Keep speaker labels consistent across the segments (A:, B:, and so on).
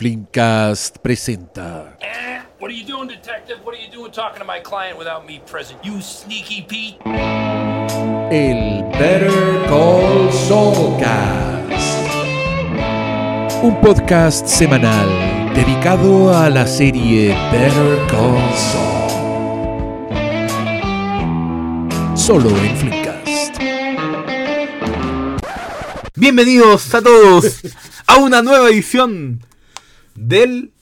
A: Flimcast presenta.
B: Eh, What are you doing, detective? What are you doing talking to my client without me present? You sneaky Pete.
A: El Better Call Saulcast. Un podcast semanal dedicado a la serie Better Call Saul. Solo en Flimcast.
C: Bienvenidos a todos a una nueva edición del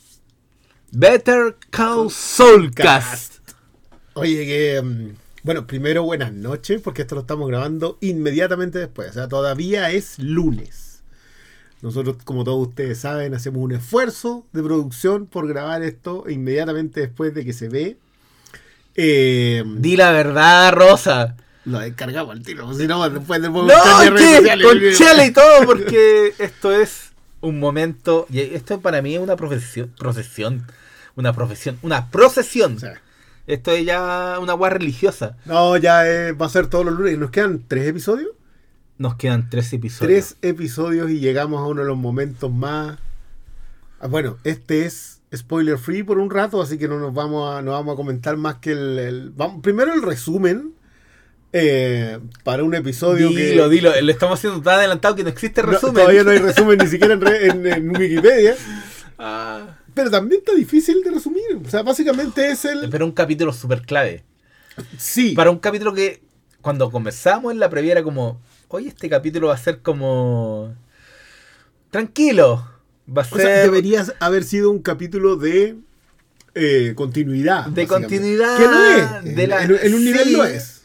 C: Better Call Soulcast.
D: Oye, que. mm, Bueno, primero buenas noches, porque esto lo estamos grabando inmediatamente después. O sea, todavía es lunes. Nosotros, como todos ustedes saben, hacemos un esfuerzo de producción por grabar esto inmediatamente después de que se ve. Eh,
C: Di la verdad, Rosa.
D: lo descargamos al tiro, si no, después de
C: No, que con chela y todo, porque esto es un momento. Y esto para mí es una profesión. Procesión. Una profesión. Una procesión. Esto es ya una guay religiosa.
D: no, ya eh, va a ser todos los lunes. ¿Nos quedan tres episodios?
C: Nos quedan tres episodios.
D: Tres episodios y llegamos a uno de los momentos más. Ah, Bueno, este es spoiler free por un rato, así que no nos vamos a, no vamos a comentar más que el. el- vamos, primero el resumen eh, para un episodio
C: Dilo,
D: que.
C: dilo. Lo estamos haciendo tan adelantado que no existe
D: no-
C: resumen.
D: todavía no hay resumen ni siquiera en, re- en- en Wikipedia.
C: Ah.
D: Pero también está difícil de resumir. O sea, básicamente es el.
C: Pero un capítulo súper clave.
D: Sí.
C: Para un capítulo que cuando comenzamos en la previa era como, oye, este capítulo va a ser como... Tranquilo. Va a
D: O
C: ser
D: sea, debería haber sido un capítulo de eh, continuidad.
C: De continuidad,
D: Que no es.
C: de
D: en,
C: la-
D: en- en un nivel
C: sí.
D: lo es.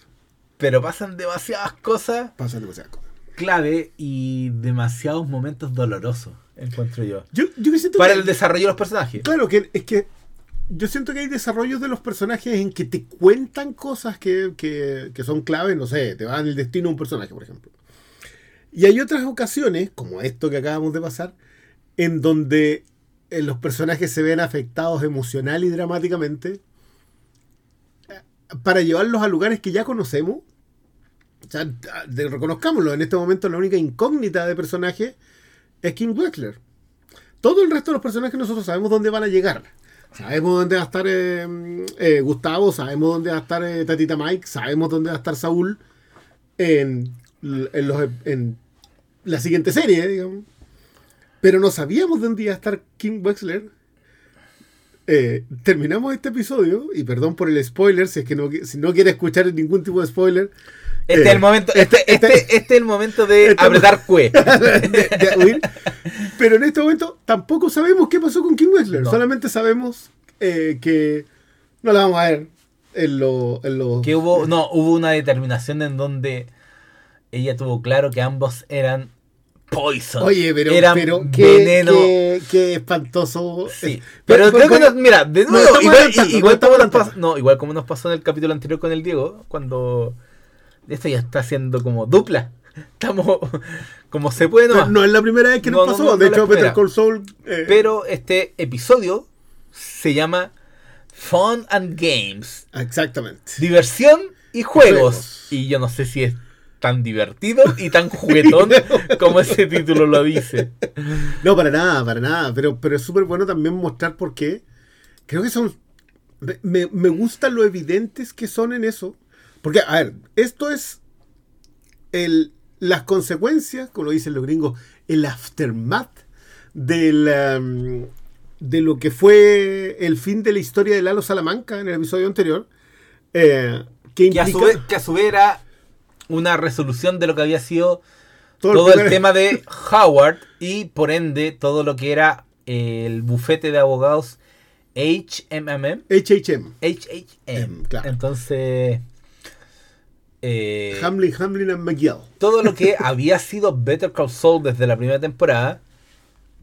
C: Pero pasan demasiadas cosas
D: Pasan demasiadas cosas.
C: clave y demasiados momentos dolorosos, encuentro yo.
D: Yo, yo que siento
C: Para
D: que-
C: el desarrollo de los personajes.
D: Claro, que es que yo siento que hay desarrollos de los personajes en que te cuentan cosas que, que, que son claves, no sé, te van el destino de un personaje, por ejemplo. Y hay otras ocasiones, como esto que acabamos de pasar, en donde eh, los personajes se ven afectados emocional y dramáticamente para llevarlos a lugares que ya conocemos. O sea, de- reconozcámoslo, en este momento la única incógnita de personaje es Kim Wexler. Todo el resto de los personajes nosotros sabemos dónde van a llegar. Sabemos dónde va a estar eh, eh, Gustavo, sabemos dónde va a estar eh, Tatita Mike, sabemos dónde va a estar Saúl en, en los- en la siguiente serie, digamos. Pero no sabíamos dónde iba a estar Kim Wexler. Eh, terminamos este episodio, y perdón por el spoiler, si es que no, si no quiere escuchar ningún tipo de spoiler,
C: Este
D: Eh,
C: es el momento, este,
D: este-
C: este, este es el momento de
D: este-
C: apretar cue.
D: de, de huir. Pero en este momento tampoco sabemos qué pasó con Kim Wexler.
C: No.
D: Solamente sabemos eh, que no la vamos a ver en lo- en los.
C: que hubo, no, hubo una determinación en donde ella tuvo claro que ambos eran poison.
D: Oye, pero,
C: eran
D: pero qué,
C: veneno.
D: qué- qué espantoso.
C: Sí,
D: Pero-
C: pero, creo que nos- mira, de nuevo, igual, igual
D: nos estamos
C: como nos pasó, no, igual como nos pasó en el capítulo anterior con el Diego, cuando esto ya está haciendo como dupla. Estamos como se puede nomás.
D: no es la primera vez que
C: No,
D: nos
C: no,
D: pasó.
C: no, no
D: de hecho, Better. Call Saul. eh,
C: Pero este episodio se llama Fun and Games.
D: Exactamente.
C: Diversión y juegos.
D: Juegos.
C: Y yo no sé si es tan divertido y tan juguetón como ese título lo dice.
D: No, para nada, para nada. Pero, pero es súper bueno también mostrar por qué. Creo que son. Me, me gusta lo evidentes que son en eso. Porque, a ver, esto es el, las consecuencias, como lo dicen los gringos, el aftermath del, um, de lo que fue el fin de la historia de Lalo Salamanca en el episodio anterior. eh, que
C: Que a, su
D: implica
C: vez, que a su vez era una resolución de lo que había sido
D: todo
C: todo el tema de Howard y por ende todo lo que era el bufete de abogados HMM.
D: HHM.
C: HHM.
D: Claro.
C: Entonces, eh,
D: Hamlin, Hamlin and McGill.
C: todo lo que había sido Better Call Saul desde la primera temporada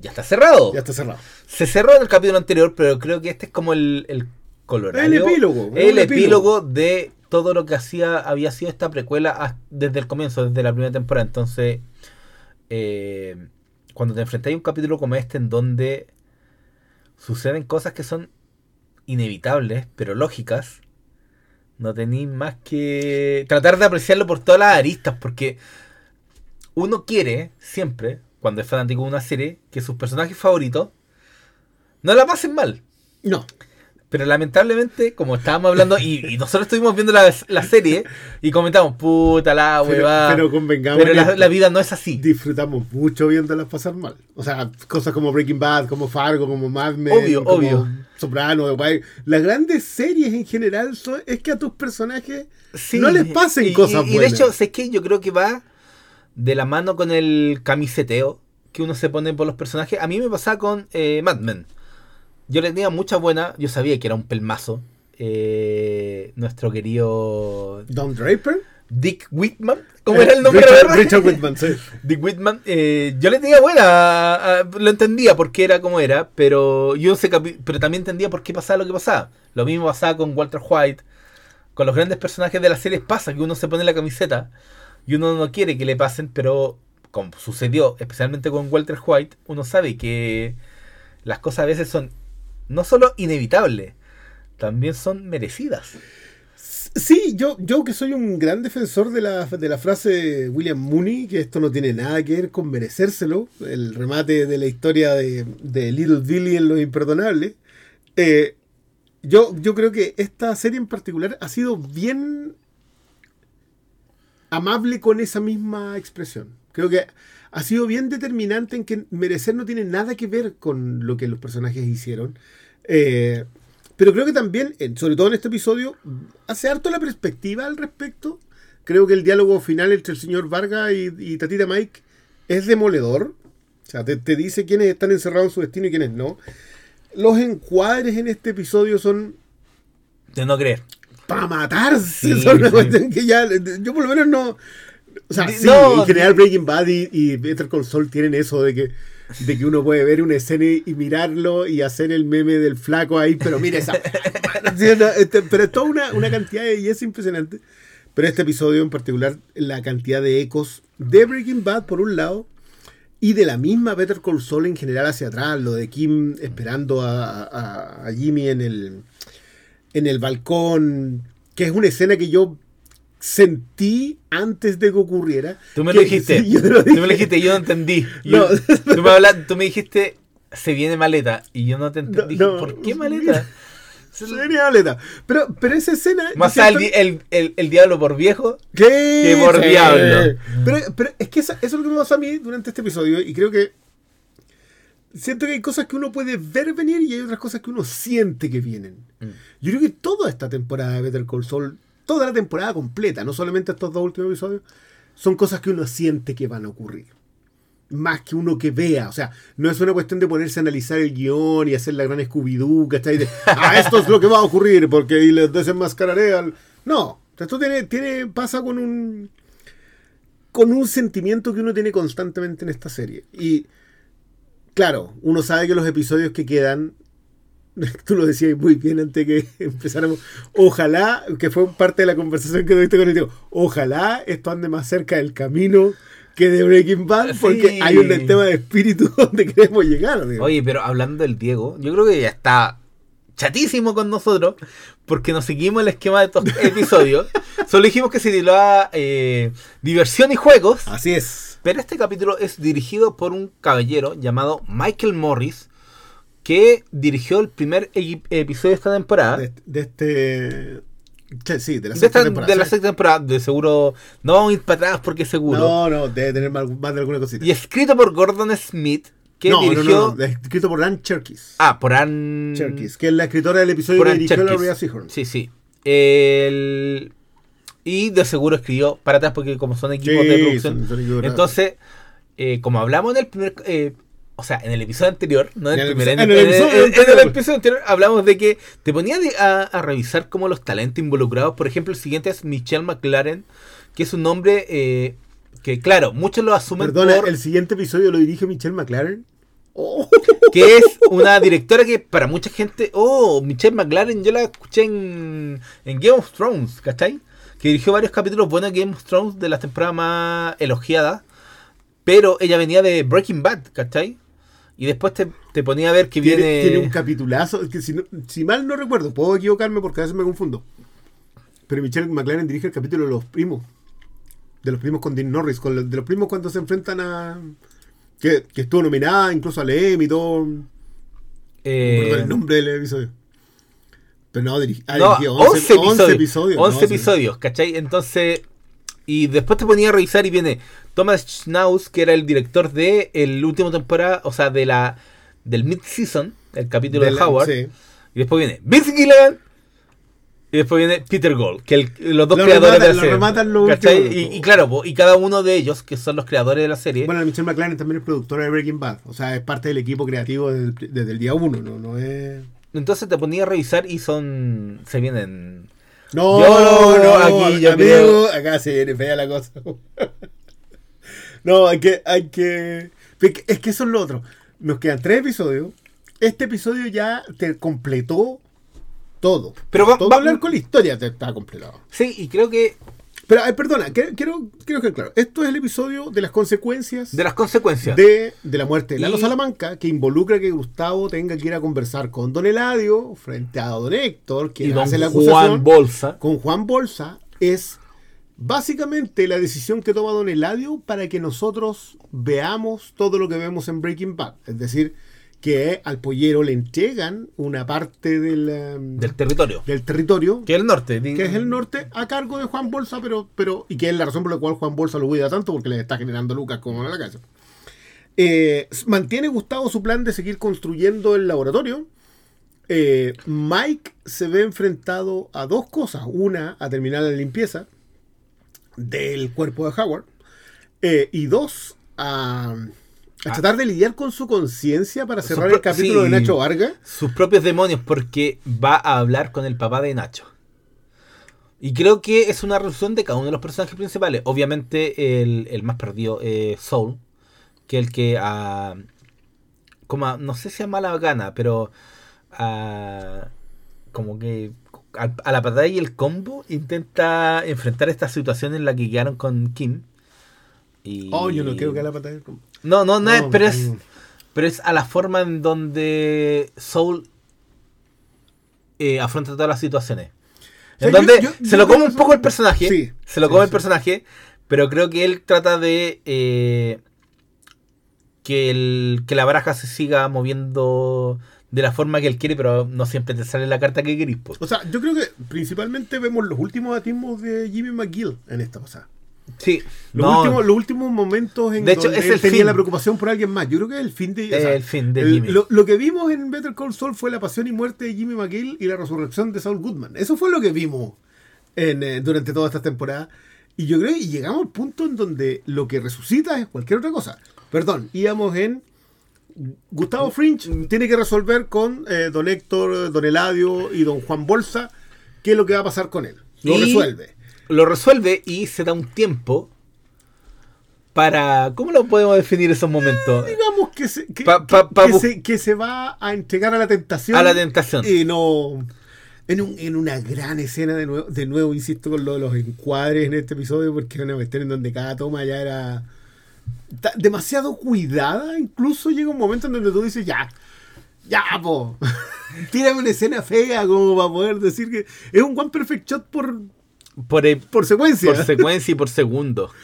C: ya está cerrado.
D: Ya está cerrado.
C: Se cerró en el capítulo anterior, pero creo que este es como el, el colorario.
D: El epílogo,
C: El epílogo de todo lo que hacía, había sido esta precuela desde el comienzo, desde la primera temporada. Entonces, eh, cuando te enfrentas a un capítulo como este en donde suceden cosas que son inevitables, pero lógicas, no tenéis más que tratar de apreciarlo por todas las aristas, porque uno quiere siempre, cuando es fanático de una serie, que sus personajes favoritos No la pasen mal.
D: No.
C: Pero lamentablemente, como estábamos hablando, y, y nosotros estuvimos viendo la, la serie y comentamos, puta la
D: Pero,
C: huevada.
D: pero
C: Pero,
D: convengamos. en
C: la, vida no es así.
D: disfrutamos mucho viéndolas pasar mal. O sea, cosas como Breaking Bad, como Fargo, como Mad Men,
C: Obvio,
D: como
C: obvio.
D: Soprano, The Wire. Las grandes series en general son, es que a tus personajes
C: Sí,
D: no les pasen
C: y-
D: cosas
C: y, y de hecho, sé que yo creo que va de la mano con el camiseteo que uno se pone por los personajes. A mí me pasaba con eh, Mad Men. Yo le tenía mucha buena, yo sabía que era un pelmazo. eh, nuestro querido
D: Don Draper.
C: Dick Whitman, ¿cómo era el nombre?
D: Richard,
C: verdad?
D: Richard Whitman, sí.
C: Dick Whitman, eh, yo le tenía buena, lo entendía porque era como era, pero yo sé pero también entendía por qué pasaba lo que pasaba. Lo mismo pasaba con Walter White, con los grandes personajes de las series pasa que uno se pone la camiseta y uno no quiere que le pasen, pero como sucedió especialmente con Walter White, uno sabe que las cosas a veces son no solo inevitables, también son merecidas.
D: Sí, yo, yo que soy un gran defensor de la, de la frase de William Mooney, que esto no tiene nada que ver con merecérselo, el remate de la historia de, de Little Billy en Lo Imperdonable, eh, yo, yo creo que esta serie en particular ha sido bien amable con esa misma expresión. Creo que ha sido bien determinante en que merecer no tiene nada que ver con lo que los personajes hicieron. Eh, pero creo que también, sobre todo en este episodio, hace harto la perspectiva al respecto. Creo que el diálogo final entre el señor Vargas y, y Tatita Mike es demoledor. O sea, te, te dice quiénes están encerrados en su destino y quiénes no. Los encuadres en este episodio son
C: De no creer.
D: para matarse.
C: Sí,
D: son una
C: sí.
D: cuestión que ya, yo por lo menos no... O sea, sí,
C: no,
D: en general Breaking Bad y, y Better Call Saul tienen eso de que, de que uno puede ver una escena y, y mirarlo y hacer el meme del flaco ahí, pero mira esa... Este, pero es toda una, una cantidad de, y es impresionante. Pero este episodio en particular, la cantidad de ecos de Breaking Bad por un lado y de la misma Better Call Saul en general hacia atrás, lo de Kim esperando a, a- a Jimmy en el, en el balcón, que es una escena que yo sentí antes de que ocurriera.
C: Tú me lo dijiste.
D: sí, yo lo
C: Tú me lo dijiste, yo no entendí.
D: No.
C: Tú, me habla- tú me dijiste, se viene maleta. Y yo no te entendí.
D: No, no.
C: ¿Por qué maleta?
D: Sería maleta. Pero, pero esa escena.
C: Más
D: siento-
C: el, el, el diablo por viejo.
D: ¿Qué?
C: Que por diablo.
D: Pero, pero es que eso, eso es lo que me pasó a mí durante este episodio y creo que siento que hay cosas que uno puede ver venir y hay otras cosas que uno siente que vienen.
C: Mm.
D: Yo creo que toda esta temporada de Better Call Saul, toda la temporada completa, no solamente estos dos últimos episodios, son cosas que uno siente que van a ocurrir. Más que uno que vea. O sea, no es una cuestión de ponerse a analizar el guion y hacer la gran Scooby-Doo, ¿cachai? De, ah, esto es lo que va a ocurrir porque y les desenmascararé al... No, esto tiene, tiene, pasa con un con un sentimiento que uno tiene constantemente en esta serie. Y claro, uno sabe que los episodios que quedan, tú lo decías muy bien antes que empezáramos, ojalá, que fue parte de la conversación que tuviste con el tío, ojalá esto ande más cerca del camino que de Breaking Bad, porque
C: Sí.
D: hay un tema de espíritu donde queremos llegar. digo.
C: Oye, pero hablando del Diego, yo creo que ya está chatísimo con nosotros porque nos seguimos el esquema de estos episodios. Solo dijimos que se titulaba eh, Diversión y Juegos.
D: Así es.
C: Pero este capítulo es dirigido por un caballero llamado Michael Morris, que dirigió el primer episodio de esta temporada.
D: De, de este... Sí, de la
C: De,
D: sexta
C: esta-
D: temporada.
C: de la sexta temporada, de seguro. No vamos a ir para atrás porque seguro.
D: No, no, debe tener más, más de alguna cosita.
C: Y escrito por Gordon Smith, que
D: no,
C: dirigió.
D: no, no, no, escrito por Ann Cherkis.
C: Ah, por Ann.
D: Cherkis, que es la escritora del episodio que dirigió
C: Cherkis.
D: Seahorn.
C: Sí, sí. El- Y de seguro escribió para atrás porque como son equipos de producción.
D: son- son equipos de
C: Entonces, eh, como hablamos en el primer... eh, o sea, en el episodio anterior, no en el, primer,
D: episodio-
C: en,
D: el episodio
C: en- en el
D: anterior.
C: episodio anterior hablamos de que te ponía de- a, a revisar como los talentos involucrados. Por ejemplo, el siguiente es Michelle McLaren, que es un nombre eh, que, claro, muchos lo asumen
D: Perdona,
C: por
D: el siguiente episodio lo dirige Michelle McLaren. Oh,
C: que es una directora que para mucha gente, oh, Michelle McLaren, yo la escuché en, en Game of Thrones, ¿cachai? Que dirigió varios capítulos buenos de Game of Thrones de las temporadas más elogiadas, pero ella venía de Breaking Bad, ¿cachai? Y después te, te ponía a ver que
D: tiene,
C: viene...
D: tiene un capitulazo. Que si, no- si mal no recuerdo, puedo equivocarme porque a veces me confundo. Pero Michelle McLaren dirige el capítulo de los primos. De los primos con Dean Norris. Con los- de los primos cuando se enfrentan a. Que, que estuvo nominada incluso al Emmy y todo.
C: Eh,
D: Recuerdo el nombre del episodio. Pero no, dirigi- ah,
C: no,
D: dirigió
C: 11,
D: 11,
C: episodios.
D: 11 episodios.
C: 11
D: no, sí.
C: episodios, ¿cachai? Entonces, y después te ponía a revisar y viene Thomas Schnauz, que era el director de el último temporada, o sea, de la del mid-season, el capítulo de,
D: De la-
C: Howard.
D: sí.
C: Y después viene Vince Gilligan. Y después viene Peter Gold, que el- los dos
D: Lo
C: creadores
D: rematan-
C: de la
D: lo
C: serie.
D: rematan lo
C: ¿cachai?
D: último.
C: Y, y claro, po, y cada uno de ellos, que son los creadores de la serie,
D: Bueno, Michelle McLaren también es productora de Breaking Bad. O sea, es parte del equipo creativo desde el, desde el día uno. No, no es.
C: entonces te ponía a revisar y son. Se vienen.
D: No,
C: Yo-
D: no,
C: aquí yo
D: amigo,
C: creo-
D: acá se viene fea la cosa. No, hay que, hay que. Es que- es que eso es lo otro. Nos quedan tres episodios. Este episodio ya te completó todo.
C: Pero va-
D: todo
C: va-
D: el arco de la historia te está completado.
C: Sí, y creo que
D: Pero, perdona, quiero, quiero que claro. Esto es el episodio de las consecuencias
C: de las consecuencias.
D: de, de la muerte de Lalo
C: Y-
D: Salamanca, que involucra que Gustavo tenga que ir a conversar con Don Eladio frente a Don Héctor, que
C: y don
D: hace la acusación
C: Juan Bolsa.
D: con Juan Bolsa, es básicamente la decisión que toma Don Eladio para que nosotros veamos todo lo que vemos en Breaking Bad. Es decir, que al pollero le entregan una parte del, em,
C: Del territorio.
D: del territorio
C: Que es el norte.
D: que es el norte, a cargo de Juan Bolsa, pero, pero y que es la razón por la cual Juan Bolsa lo cuida tanto, porque le está generando lucas como en la casa. Eh, mantiene Gustavo su plan de seguir construyendo el laboratorio. Eh, Mike se ve enfrentado a dos cosas. Una, a terminar la limpieza del cuerpo de Howard. Eh, y dos, a, a tratar de lidiar con su conciencia para cerrar el capítulo
C: sí.
D: de Nacho Vargas.
C: Sus propios demonios, porque va a hablar con el papá de Nacho. Y creo que es una resolución de cada uno de los personajes principales. Obviamente, el, el más perdido es Soul, que el que a. como a- no sé si a mala gana, pero a. como que a, a la patada y el combo intenta enfrentar esta situación en la que quedaron con Kim. Y...
D: Oh, yo no creo que a la pata del-
C: No, no, no, es,
D: No,
C: pero es. Pero es a la forma en donde Soul eh, afronta todas las situaciones.
D: O sea,
C: En donde
D: yo- yo-
C: se
D: yo
C: lo come un poco el personaje.
D: Sí,
C: se lo
D: sí,
C: come el personaje. Pero creo que él trata de eh, que, el, que la baraja se siga moviendo de la forma que él quiere, pero no siempre te sale la carta que querís. pues.
D: O sea, yo creo que principalmente vemos los últimos atismos de Jimmy McGill en esta pasada.
C: Sí,
D: Los,
C: no,
D: últimos, los últimos momentos en
C: De hecho,
D: donde
C: es
D: él
C: el
D: tenía
C: fin.
D: la preocupación por alguien más. Yo creo que es el fin de... o sea,
C: el fin de
D: el-
C: Jimmy.
D: Lo, lo que vimos en Better Call Saul fue la pasión y muerte de Jimmy McGill y la resurrección de Saul Goodman. Eso fue lo que vimos en, eh, durante toda esta temporada. Y yo creo que llegamos al punto en donde lo que resucita es cualquier otra cosa. Perdón, íbamos en... Gustavo Fringe tiene que resolver con eh, don Héctor, don Eladio y don Juan Bolsa qué es lo que va a pasar con él. Lo
C: Y-
D: resuelve.
C: lo resuelve y se da un tiempo para... ¿Cómo lo podemos definir esos momentos?
D: digamos que se, que,
C: Pa- pa-
D: que-
C: pa
D: que
C: bus-
D: se, que se va a entregar a la tentación.
C: A la tentación.
D: Y no. En, un- en una gran escena de nuevo, de nuevo, insisto, con lo de los encuadres en este episodio, porque es una cuestión en donde cada toma ya era demasiado cuidada. Incluso llega un momento en donde tú dices, ya, ya, po. Tírame una escena fea como para poder decir que es un one perfect shot por,
C: Por, eh,
D: por secuencia.
C: por secuencia y por segundo.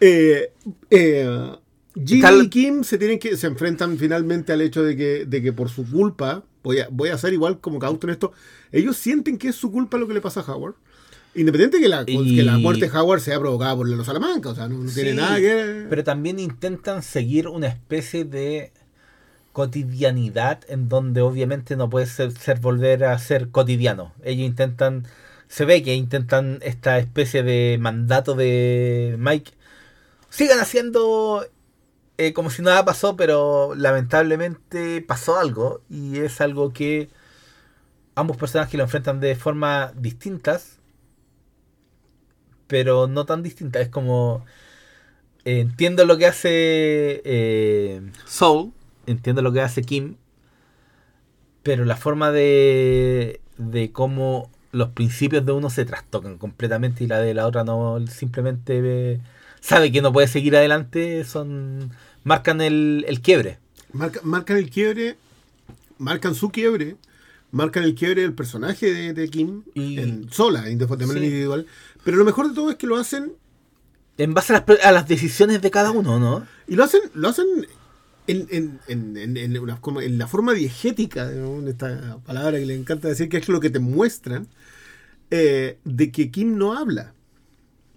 D: Eh, eh, Jimmy
C: Tal-
D: y Kim se tienen que se enfrentan finalmente al hecho de que, de que por su culpa, voy a, voy a hacer igual como cauto en esto, ellos sienten que es su culpa lo que le pasa a Howard. Independiente que la,
C: Y-
D: que la muerte de Howard sea provocada por los Salamanca, o sea, no, no tiene
C: Sí,
D: nada que
C: Pero también intentan seguir una especie de cotidianidad en donde obviamente no puede ser, ser volver a ser cotidiano. Ellos intentan, se ve que intentan esta especie de mandato de Mike. Sigan haciendo eh, como si nada pasó, pero lamentablemente pasó algo y es algo que ambos personajes lo enfrentan de forma distintas, pero no tan distintas. Es como eh, entiendo lo que hace eh, Soul, entiendo lo que hace Kim, pero la forma de, de cómo los principios de uno se trastocan completamente y la de la otra no simplemente ve- sabe que no puede seguir adelante, son marcan el, el quiebre.
D: Marca- marcan el quiebre, marcan su quiebre, marcan el quiebre del personaje de, de Kim
C: Y-
D: en sola, de manera
C: Sí.
D: individual. Pero lo mejor de todo es que lo hacen
C: En base a las, pre- a las decisiones de cada uno, ¿no?
D: Y lo hacen, lo hacen en, en- en- en- en una la forma diegética, ¿no? Esta palabra que le encanta decir, que es lo que te muestran, eh, de que Kim no habla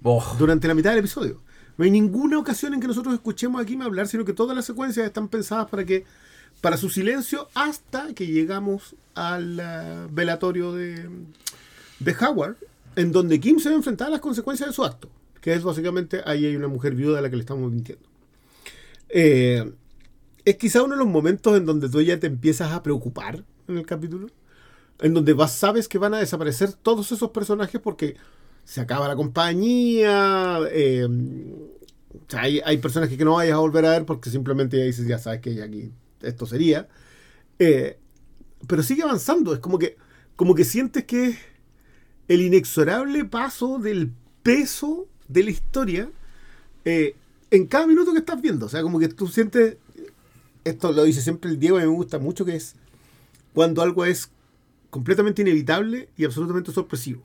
C: Oh,
D: durante la mitad del episodio. No hay ninguna ocasión en que nosotros escuchemos a Kim hablar, sino que todas las secuencias están pensadas para que para su silencio hasta que llegamos al eh, velatorio de, de Howard, en donde Kim se va a a las consecuencias de su acto, que es básicamente ahí hay una mujer viuda a la que le estamos mintiendo. Eh, es quizá uno de los momentos en donde tú ya te empiezas a preocupar en el capítulo, en donde vas, sabes que van a desaparecer todos esos personajes porque se acaba la compañía, eh, hay, hay personajes que no vayas a volver a ver porque simplemente ya dices, ya sabes que ya aquí esto sería. Eh, pero sigue avanzando, es como que, como que sientes que el inexorable paso del peso de la historia eh, en cada minuto que estás viendo. O sea, como que tú sientes, esto lo dice siempre el Diego y me gusta mucho, que es cuando algo es completamente inevitable y absolutamente sorpresivo.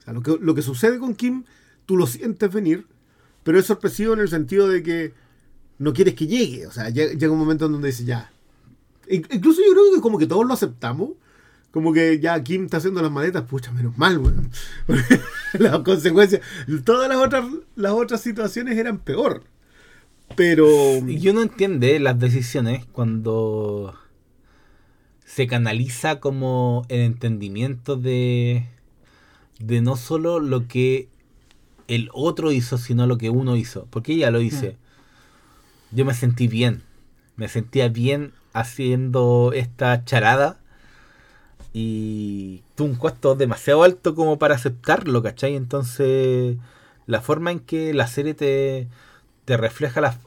D: O sea, lo que, lo que sucede con Kim, tú lo sientes venir, pero es sorpresivo en el sentido de que no quieres que llegue. O sea, llega, llega un momento en donde dices, ya. In- Incluso yo creo que como que todos lo aceptamos. Como que ya Kim está haciendo las maletas, pucha, menos mal, weón. Las consecuencias, todas las otras, las otras situaciones eran peor. Pero...
C: Y uno entiende las decisiones cuando se canaliza como el entendimiento de, de no solo lo que el otro hizo, sino lo que uno hizo. Porque ella lo dice. Yo me sentí bien. Me sentía bien haciendo esta charada. Y tuvo un costo demasiado alto como para aceptarlo, ¿cachai? Entonces, la forma en que la serie te, te refleja las,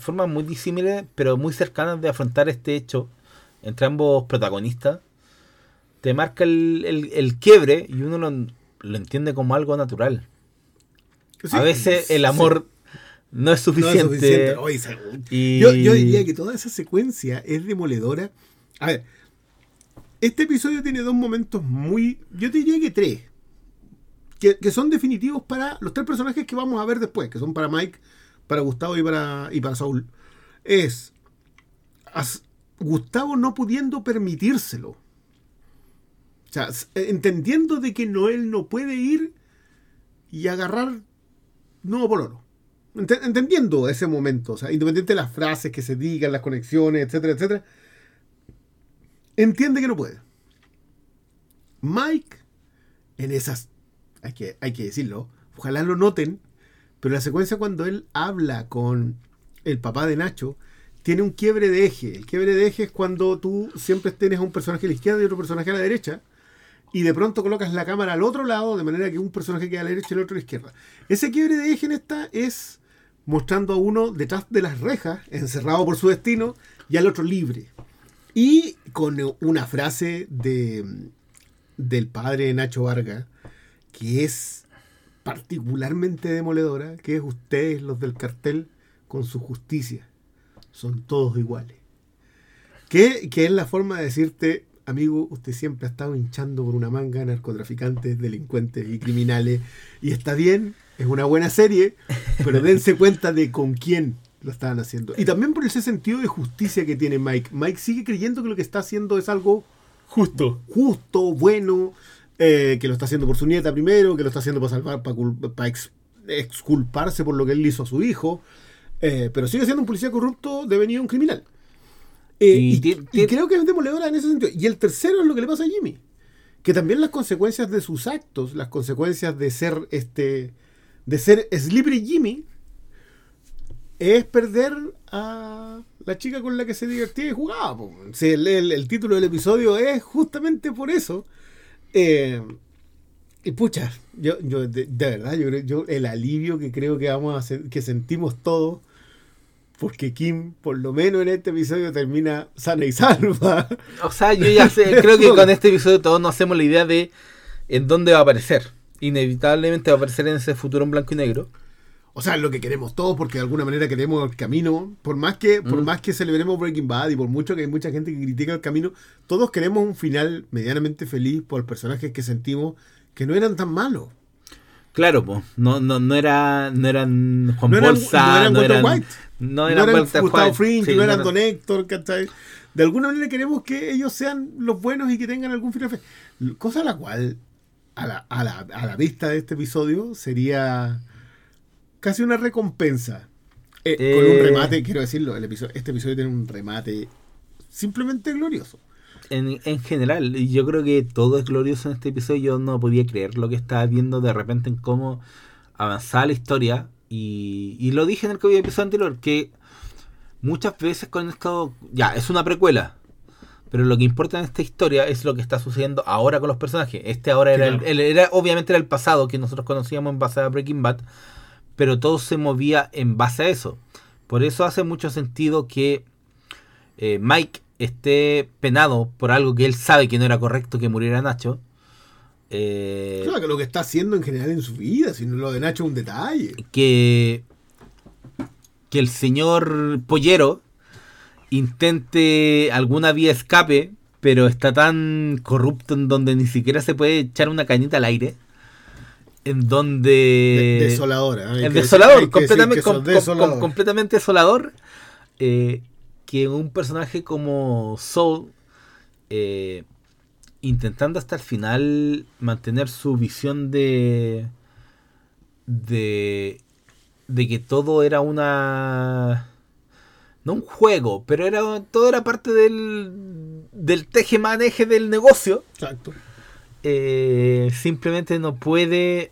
C: formas muy disímiles, pero muy cercanas de afrontar este hecho entre ambos protagonistas, te marca el, el- el quiebre y uno lo, lo entiende como algo natural.
D: Sí,
C: a veces el
D: sí.
C: amor no es
D: No
C: suficiente.
D: es suficiente. Oye, esa-
C: y-
D: yo, yo diría que toda esa secuencia es demoledora. A ver, este episodio tiene dos momentos muy. Yo te diría que tres. Que, son definitivos para los tres personajes que vamos a ver después, que son para Mike, para Gustavo y para, y para Saúl. Es Gustavo no pudiendo permitírselo. O sea, entendiendo de que Noel no puede ir y agarrar nuevo pololo. Ent- entendiendo ese momento, o sea, independiente de las frases que se digan, las conexiones, etcétera, etcétera, entiende que no puede. Mike, en esas, hay que, hay que decirlo, ojalá lo noten, pero la secuencia cuando él habla con el papá de Nacho, tiene un quiebre de eje. El quiebre de eje es cuando tú siempre tienes a un personaje a la izquierda y otro personaje a la derecha, y de pronto colocas la cámara al otro lado, de manera que un personaje queda a la derecha y el otro a la izquierda. Ese quiebre de eje en esta es mostrando a uno detrás de las rejas, encerrado por su destino, y al otro libre. Y con una frase de, del padre Nacho Vargas, que es particularmente demoledora, que es ustedes los del cartel con su justicia. Son todos iguales. Que, que es la forma de decirte, amigo, usted siempre ha estado hinchando por una manga de narcotraficantes, delincuentes y criminales. Y está bien, es una buena serie, pero dense cuenta de con quién lo estaban haciendo. Y también por ese sentido de justicia que tiene Mike. Mike sigue creyendo que lo que está haciendo es algo
C: Justo.
D: justo, bueno, eh, que lo está haciendo por su nieta primero, que lo está haciendo para salvar, para, para ex- exculparse por lo que él hizo a su hijo, eh, pero sigue siendo un policía corrupto devenido un criminal. Eh,
C: Y
D: creo que es demoledora en ese sentido. Y el tercero es lo que le pasa a Jimmy, que también las consecuencias de sus actos, las consecuencias de ser este, de ser Slippery Jimmy, es perder a la chica con la que se divertía y jugaba. Sí, el, el- el título del episodio es justamente por eso. Eh, y pucha, yo, yo de, de verdad, yo, yo el alivio que creo que vamos a hacer, que sentimos todos, porque Kim, por lo menos en este episodio, termina sana y salva.
C: O sea, yo ya sé, creo que con este episodio todos nos hacemos la idea de en dónde va a aparecer. Inevitablemente va a aparecer en ese futuro en blanco y negro.
D: O sea, lo que queremos todos, porque de alguna manera queremos el camino. Por más que, por
C: Mm.
D: más que celebremos Breaking Bad y por mucho que hay mucha gente que critica el camino, todos queremos un final medianamente feliz por personajes que sentimos que no eran tan malos.
C: Claro, pues, no, no, no, era, no eran Juan
D: No eran-
C: Bolsa,
D: no eran
C: no eran,
D: White.
C: no
D: No
C: eran
D: Gustavo Fringe,
C: sí,
D: no eran
C: eran-
D: Don Héctor, ¿cachai? De alguna manera queremos que ellos sean los buenos y que tengan algún final feliz. Cosa a la cual, a la, a, la, a la vista de este episodio, sería casi una recompensa. Eh, Con
C: Eh.
D: un remate, quiero decirlo, el episodio, este episodio tiene un remate simplemente glorioso.
C: En, en general, yo creo que todo es glorioso en este episodio. Yo no podía creer lo que estaba viendo de repente en cómo avanzaba la historia. Y, y lo dije en el episodio anterior, que muchas veces con esto, ya, es una precuela. Pero lo que importa en esta historia es lo que está sucediendo ahora con los personajes. Este ahora era, el- era obviamente era el pasado que nosotros conocíamos en base a Breaking Bad, pero todo se movía en base a eso. Por eso hace mucho sentido que eh, Mike esté penado por algo que él sabe que no era correcto que muriera Nacho. Eh,
D: Claro que lo que está haciendo en general en su vida, si no lo de Nacho es un detalle.
C: que, que el señor Pollero intente alguna vía escape, pero está tan corrupto en donde ni siquiera se puede echar una cañita al aire. En donde...
D: De- desoladora.
C: Es desolador,
D: decir-
C: completamente, com-
D: desolador.
C: completamente desolador. eh, que un personaje como Soul, eh, intentando hasta el final mantener su visión de, de, de que todo era una, no un juego, pero era todo era parte del, del teje-maneje del negocio
D: Exacto.
C: eh, simplemente no puede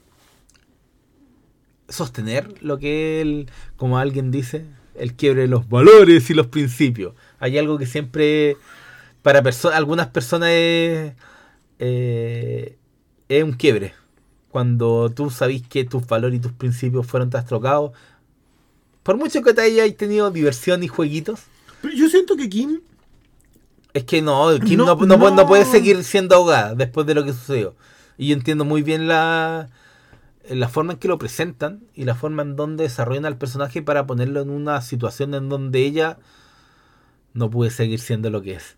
C: sostener lo que él, como alguien dice, el quiebre de los valores y los principios. Hay algo que siempre para perso- algunas personas es, eh, es un quiebre. Cuando tú sabes que tus valores y tus principios fueron trastrocados, por mucho que te hayas tenido diversión y jueguitos,
D: Pero yo siento que Kim
C: es que no, Kim
D: No,
C: no, no no. puede seguir siendo ahogada después de lo que sucedió. Y yo entiendo muy bien la, la forma en que lo presentan y la forma en donde desarrollan al personaje para ponerlo en una situación en donde ella no puede seguir siendo lo que es.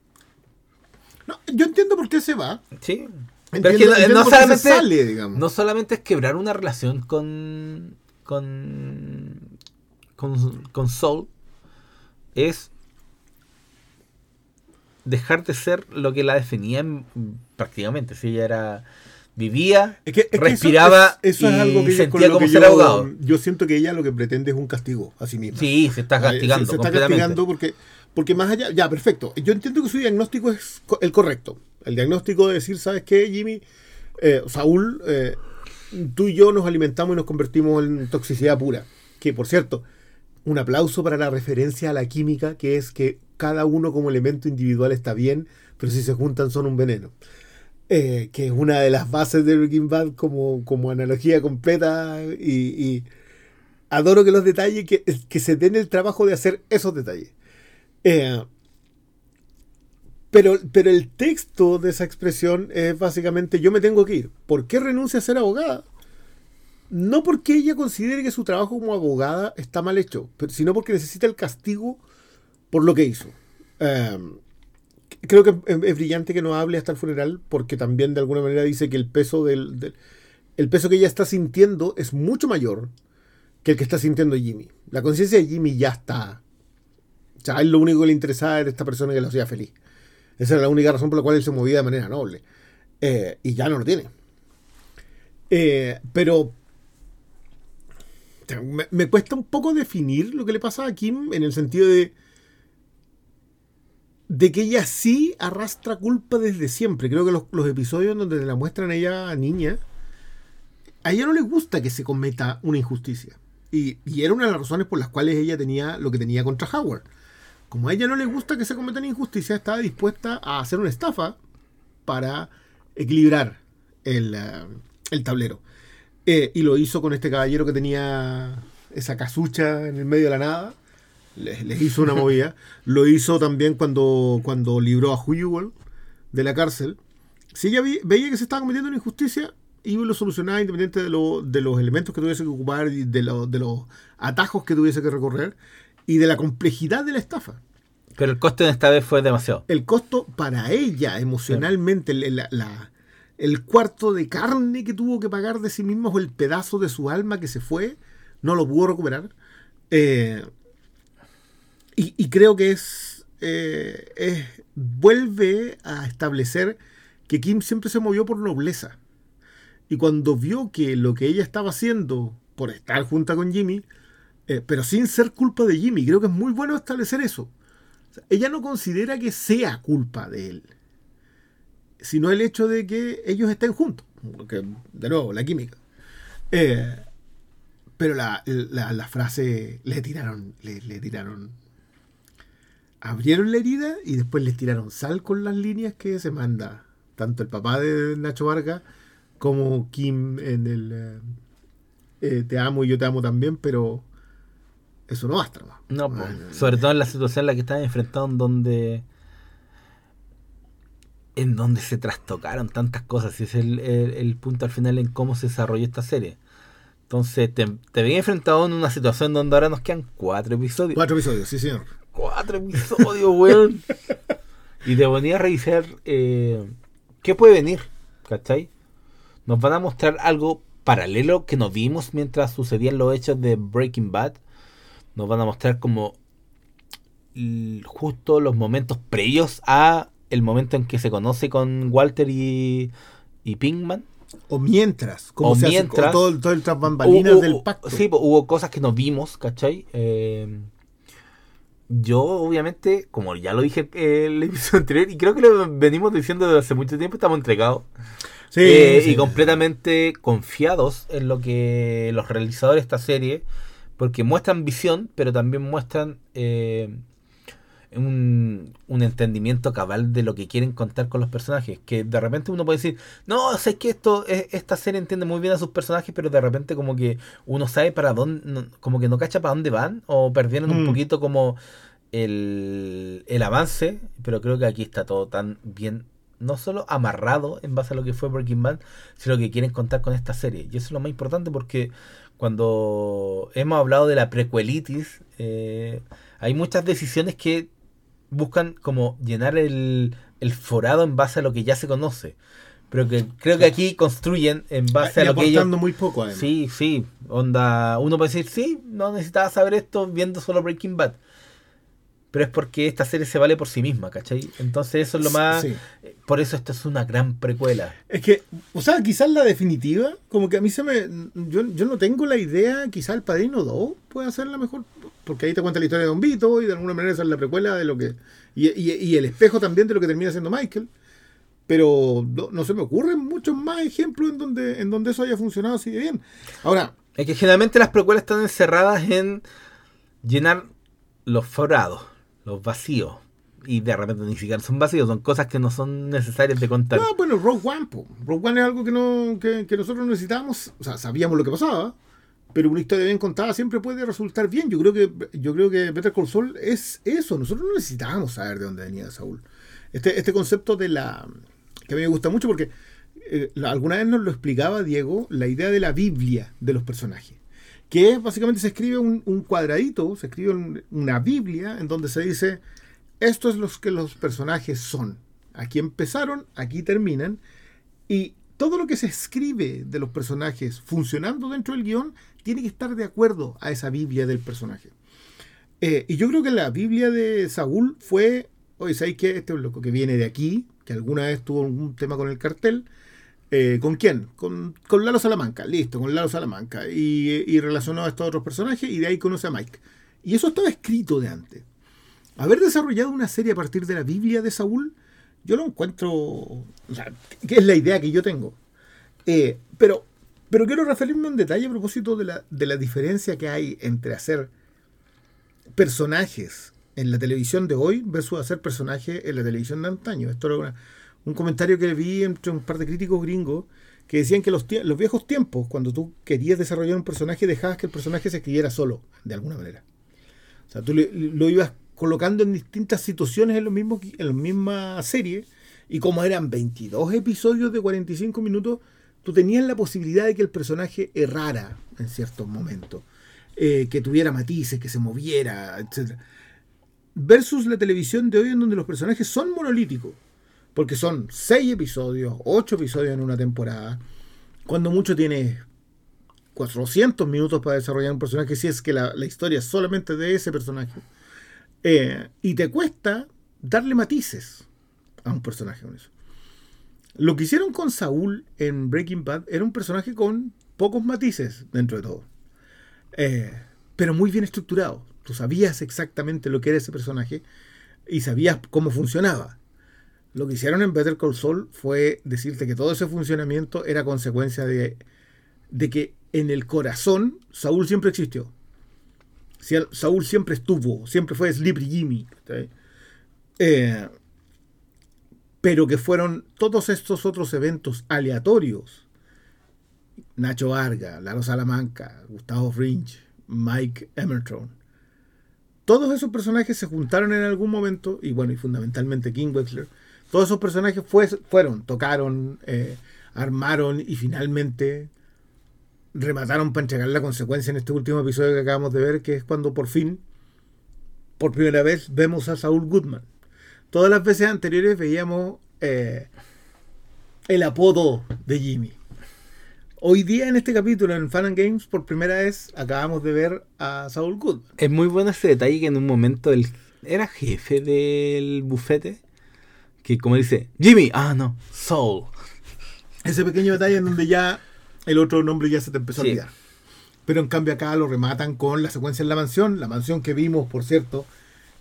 D: No, yo entiendo por qué se va.
C: Sí.
D: Entiendo,
C: Pero es que no- no, solamente,
D: se sale, digamos.
C: no solamente es quebrar una relación con, con, con, con Soul, es dejar de ser lo que la definía en- prácticamente. Si ella era vivía,
D: Es que- es que eso
C: respiraba
D: es- eso es
C: y
D: algo que
C: sentía como ser
D: yo,
C: ahogado.
D: Yo siento que ella lo que pretende es un castigo a sí misma.
C: Sí, se está
D: Ay,
C: castigando
D: Se, se está castigando porque, porque más allá. Ya, perfecto. Yo entiendo que su diagnóstico es el correcto. El diagnóstico de decir, ¿sabes qué, Jimmy? Eh, Saúl, eh, tú y yo nos alimentamos y nos convertimos en toxicidad pura. Que, por cierto, un aplauso para la referencia a la química, que es que cada uno como elemento individual está bien, pero si se juntan son un veneno. Eh, que es una de las bases de Breaking Bad como, como analogía completa y, adoro que los detalles, que, que se den el trabajo de hacer esos detalles. Eh, pero, pero el texto de esa expresión es básicamente yo me tengo que ir. ¿Por qué renuncia a ser abogada? No porque ella considere que su trabajo como abogada está mal hecho, sino porque necesita el castigo por lo que hizo. Eh, creo que es, brillante que no hable hasta el funeral, porque también de alguna manera dice que el peso del, el peso que ella está sintiendo es mucho mayor que el que está sintiendo Jimmy. La conciencia de Jimmy ya está. O sea, él lo único que le interesaba era esta persona que lo hacía feliz. Esa era la única razón por la cual él se movía de manera noble. Eh, y ya no lo tiene. Eh, pero me cuesta un poco definir lo que le pasa a Kim en el sentido de de que ella sí arrastra culpa desde siempre. Creo que los, los episodios donde la muestran a ella niña, a ella no le gusta que se cometa una injusticia. Y, y era una de las razones por las cuales ella tenía lo que tenía contra Howard. Como a ella no le gusta que se cometan injusticias, estaba dispuesta a hacer una estafa para equilibrar el, eh, el tablero. Eh, y lo hizo con este caballero que tenía esa casucha en el medio de la nada. Les, les hizo una movida. Lo hizo también cuando, cuando libró a Huyuwell de la cárcel. Si ella vi- veía que se estaba cometiendo una injusticia, iba y lo solucionaba independiente de, lo- de los elementos que tuviese que ocupar y de, lo- de los atajos que tuviese que recorrer y de la complejidad de la estafa.
C: Pero el coste de esta vez fue demasiado.
D: El costo para ella emocionalmente, la, la- el cuarto de carne que tuvo que pagar de sí mismo o el pedazo de su alma que se fue, no lo pudo recuperar. Eh, y, y creo que es, eh, es- vuelve a establecer que Kim siempre se movió por nobleza. Y cuando vio que lo que ella estaba haciendo por estar junta con Jimmy, eh, pero sin ser culpa de Jimmy, creo que es muy bueno establecer eso. Ella no considera que sea culpa de él, sino el hecho de que ellos estén juntos. Porque, de nuevo, la química. Eh, pero la, la- la frase le tiraron, le tiraron. Abrieron la herida y después les tiraron sal con las líneas que se manda tanto el papá de Nacho Vargas como Kim en el eh, eh, Te amo y yo te amo también, pero eso no basta. ¿no?
C: No.
D: Ah,
C: sobre todo en la situación en la que estaban enfrentados, en donde. En donde se trastocaron tantas cosas. Y es el, el- el punto al final en cómo se desarrolló esta serie. Entonces, te, te veía enfrentado en una situación donde ahora nos quedan cuatro episodios.
D: Cuatro episodios, sí, señor.
C: Cuatro episodios, weón. Y te ponía a revisar eh, qué puede venir, ¿cachai? Nos van a mostrar algo paralelo que no vimos mientras sucedían los hechos de Breaking Bad. Nos van a mostrar como justo los momentos previos a el momento en que se conoce con Walter y, y Pinkman.
D: O mientras, como
C: O
D: se
C: mientras.
D: hace todo, todo el tras bambalinas del pacto.
C: Sí, hubo cosas que nos vimos, ¿cachai? Eh, yo, obviamente, como ya lo dije en el episodio anterior, y creo que lo venimos diciendo desde hace mucho tiempo, estamos entregados.
D: Sí,
C: Eh,
D: sí.
C: Y completamente confiados en lo que los realizadores de esta serie, porque muestran visión, pero también muestran eh, un, un entendimiento cabal de lo que quieren contar con los personajes. Que de repente uno puede decir, no, sé que esto, eh, esta serie entiende muy bien a sus personajes, pero de repente como que uno sabe para dónde, no- como que no cacha para dónde van, o perdieron un
D: Mm.
C: poquito como el, el avance, pero creo que aquí está todo tan bien, no solo amarrado en base a lo que fue Breaking Bad, sino que quieren contar con esta serie. Y eso es lo más importante porque cuando hemos hablado de la prequelitis, eh, hay muchas decisiones que buscan como llenar el, el forado en base a lo que ya se conoce. Pero que creo que aquí construyen en base
D: Y
C: a lo que ellos...
D: muy poco, además.
C: Sí, sí, onda, uno puede decir, sí, no necesitaba saber esto viendo solo Breaking Bad. Pero es porque esta serie se vale por sí misma, ¿cachai? Entonces eso es lo más...
D: Sí.
C: Por eso esto es una gran precuela.
D: Es que, o sea, quizás la definitiva, como que a mí se me. Yo, yo no tengo la idea, quizás el Padrino 2 puede ser la mejor, porque ahí te cuenta la historia de Don Vito y de alguna manera esa es la precuela de lo que. Y, y- y el espejo también de lo que termina siendo Michael. Pero no, no se me ocurren muchos más ejemplos en donde, en donde eso haya funcionado así de bien. Ahora,
C: Es que generalmente las precuelas están encerradas en llenar los forados, los vacíos. Y de repente ni siquiera son vacíos, son cosas que no son necesarias de contar.
D: no, bueno, Rogue One, po. Rogue One es algo que, no, que, nosotros necesitábamos, o sea, sabíamos lo que pasaba, pero una historia bien contada siempre puede resultar bien. Yo creo que yo creo que Better Call Saul es eso. Nosotros no necesitábamos saber de dónde venía Saúl. Este, este concepto de la que a mí me gusta mucho porque eh, alguna vez nos lo explicaba Diego, la idea de la Biblia de los personajes. Que básicamente se escribe un, un cuadradito, se escribe un- una Biblia en donde se dice esto es lo que los personajes son. Aquí empezaron, aquí terminan. Y todo lo que se escribe de los personajes funcionando dentro del guion tiene que estar de acuerdo a esa Biblia del personaje. Eh, y yo creo que la Biblia de Saúl fue, oye, ¿sabéis qué? Este es loco que viene de aquí, que alguna vez tuvo un tema con el cartel. Eh, ¿Con quién? Con, con Lalo Salamanca, listo, con Lalo Salamanca. Y, y relacionó a estos otros personajes y de ahí conoce a Mike. Y eso estaba escrito de antes. Haber desarrollado una serie a partir de la Biblia de Saúl, yo lo encuentro, o sea, que es la idea que yo tengo. Eh, pero, pero quiero referirme en detalle a propósito de la, de la diferencia que hay entre hacer personajes en la televisión de hoy versus hacer personajes en la televisión de antaño. Esto era una- un comentario que vi entre un par de críticos gringos que decían que los, los viejos tiempos, cuando tú querías desarrollar un personaje, dejabas que el personaje se escribiera solo, de alguna manera. O sea, tú lo ibas colocando en distintas situaciones en, los mismos, en la misma serie, y como eran 22 episodios de 45 minutos, tú tenías la posibilidad de que el personaje errara en ciertos momentos, eh, que tuviera matices, que se moviera, etc. Versus la televisión de hoy en donde los personajes son monolíticos. Porque son seis episodios, ocho episodios en una temporada. Cuando mucho tienes 400 minutos para desarrollar un personaje, si es que la, la historia es solamente de ese personaje. Eh, y te cuesta darle matices a un personaje con eso. Lo que hicieron con Saúl en Breaking Bad era un personaje con pocos matices dentro de todo. Eh, pero muy bien estructurado. Tú sabías exactamente lo que era ese personaje y sabías cómo funcionaba. Lo que hicieron en Better Call Saul fue decirte que todo ese funcionamiento era consecuencia de, que en el corazón Saúl siempre existió. Saúl siempre estuvo, siempre fue Slippery Jimmy. Eh, pero que fueron todos estos otros eventos aleatorios. Nacho Varga, Lalo Salamanca, Gustavo Fringe, Mike Emerton. Todos esos personajes se juntaron en algún momento, y bueno, y fundamentalmente King Wexler. Todos esos personajes fue- fueron, tocaron, eh, armaron y finalmente remataron para entregar la consecuencia en este último episodio que acabamos de ver, que es cuando por fin, por primera vez, vemos a Saúl Goodman. Todas las veces anteriores veíamos eh, el apodo de Jimmy. Hoy día en este capítulo, en Fun and Games, por primera vez acabamos de ver a Saúl Goodman.
C: Es muy bueno ese detalle que en un momento el, era jefe del bufete. Que como dice, Jimmy, ah no, Soul.
D: Ese pequeño detalle en donde ya el otro nombre ya se te empezó
C: Sí.
D: a olvidar. Pero en cambio acá lo rematan con la secuencia en la mansión, la mansión que vimos, por cierto,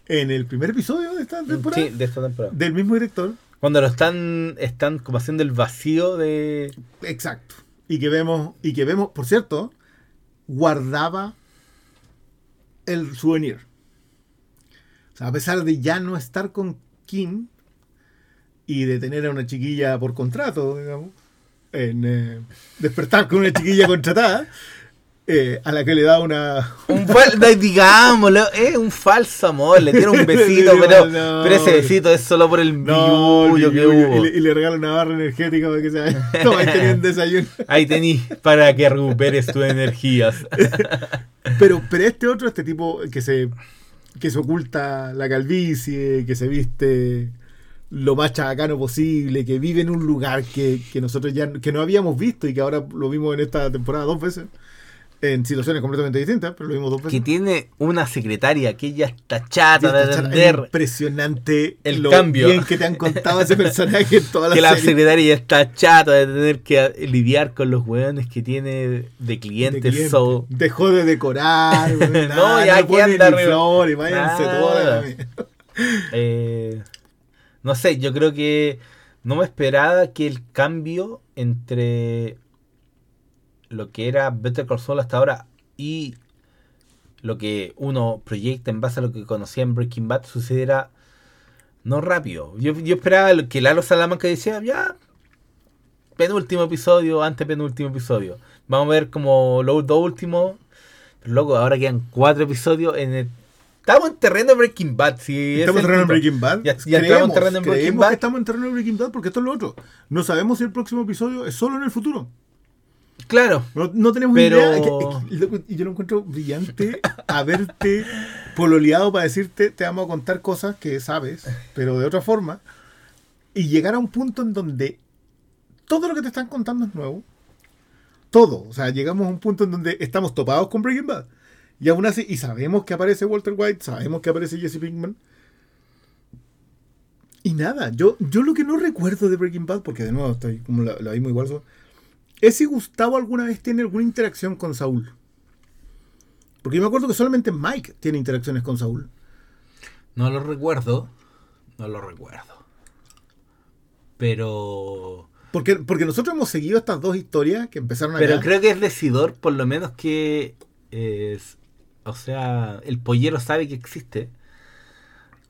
D: en el primer episodio de esta temporada,
C: Sí, de esta temporada.
D: del mismo director.
C: Cuando lo están, están como haciendo el vacío de.
D: Exacto. Y que vemos, y que vemos, por cierto, guardaba el souvenir. O sea, a pesar de ya no estar con Kim y de tener a una chiquilla por contrato, digamos, en eh, despertar con una chiquilla contratada, eh, a la que le da una,
C: Un digámoslo, es un falso amor, le tiene un besito, pero,
D: no.
C: pero ese besito es solo por el
D: No,
C: billuyo que hubo.
D: y le, y le regala una barra energética para que se Toma, ahí tenía un desayuno.
C: Ahí tení para que recuperes tus energías.
D: Pero, pero este otro, este tipo que se, que se oculta la calvicie, que se viste lo más chabacano posible, que vive en un lugar que, que nosotros ya que no habíamos visto y que ahora lo vimos en esta temporada dos veces, en situaciones completamente distintas, pero lo vimos dos
C: Que
D: veces.
C: tiene una secretaria que ella está chata de
D: es
C: atender.
D: impresionante
C: el
D: lo
C: cambio.
D: bien que te han contado ese personaje en toda la
C: Que la
D: serie.
C: secretaria ya está chata de tener que lidiar con los hueones que tiene de clientes.
D: de cliente.
C: so-
D: Dejó de decorar, güey,
C: No,
D: nada,
C: ya
D: no
C: que anda
D: flores, váyanse
C: Nada.
D: todas.
C: Eh, no sé, yo creo que no me esperaba que el cambio entre lo que era Better Call Saul hasta ahora y lo que uno proyecta en base a lo que conocía en Breaking Bad sucediera no rápido. Yo, yo esperaba lo que Lalo Salamanca decía, ya, penúltimo episodio, antepenúltimo episodio. Vamos a ver como los dos últimos. Pero loco, ahora quedan cuatro episodios en el... Estamos en terreno de Breaking Bad. Si
D: Estamos en terreno en
C: punto.
D: Breaking Bad.
C: Ya- ya entramos en terreno en Breaking
D: creemos
C: Bad.
D: que estamos en terreno en Breaking Bad porque esto es lo otro. No sabemos si el próximo episodio es solo en el futuro.
C: Claro.
D: No, no tenemos
C: Pero-
D: idea. Y yo lo encuentro brillante haberte pololeado para decirte te vamos a contar cosas que sabes, pero de otra forma. Y llegar a un punto en donde todo lo que te están contando es nuevo. Todo. O sea, llegamos a un punto en donde estamos topados con Breaking Bad. Y aún así, y sabemos que aparece Walter White, sabemos que aparece Jesse Pinkman. Y nada, yo, yo lo que no recuerdo de Breaking Bad, porque de nuevo estoy como la, la vimos igual, es si Gustavo alguna vez tiene alguna interacción con Saúl. Porque yo me acuerdo que solamente Mike tiene interacciones con Saúl.
C: No lo recuerdo. No lo recuerdo. Pero.
D: Porque, porque nosotros hemos seguido estas dos historias que empezaron
C: Pero
D: acá.
C: creo que es decidor, por lo menos que. es- o sea, el pollero sabe que existe.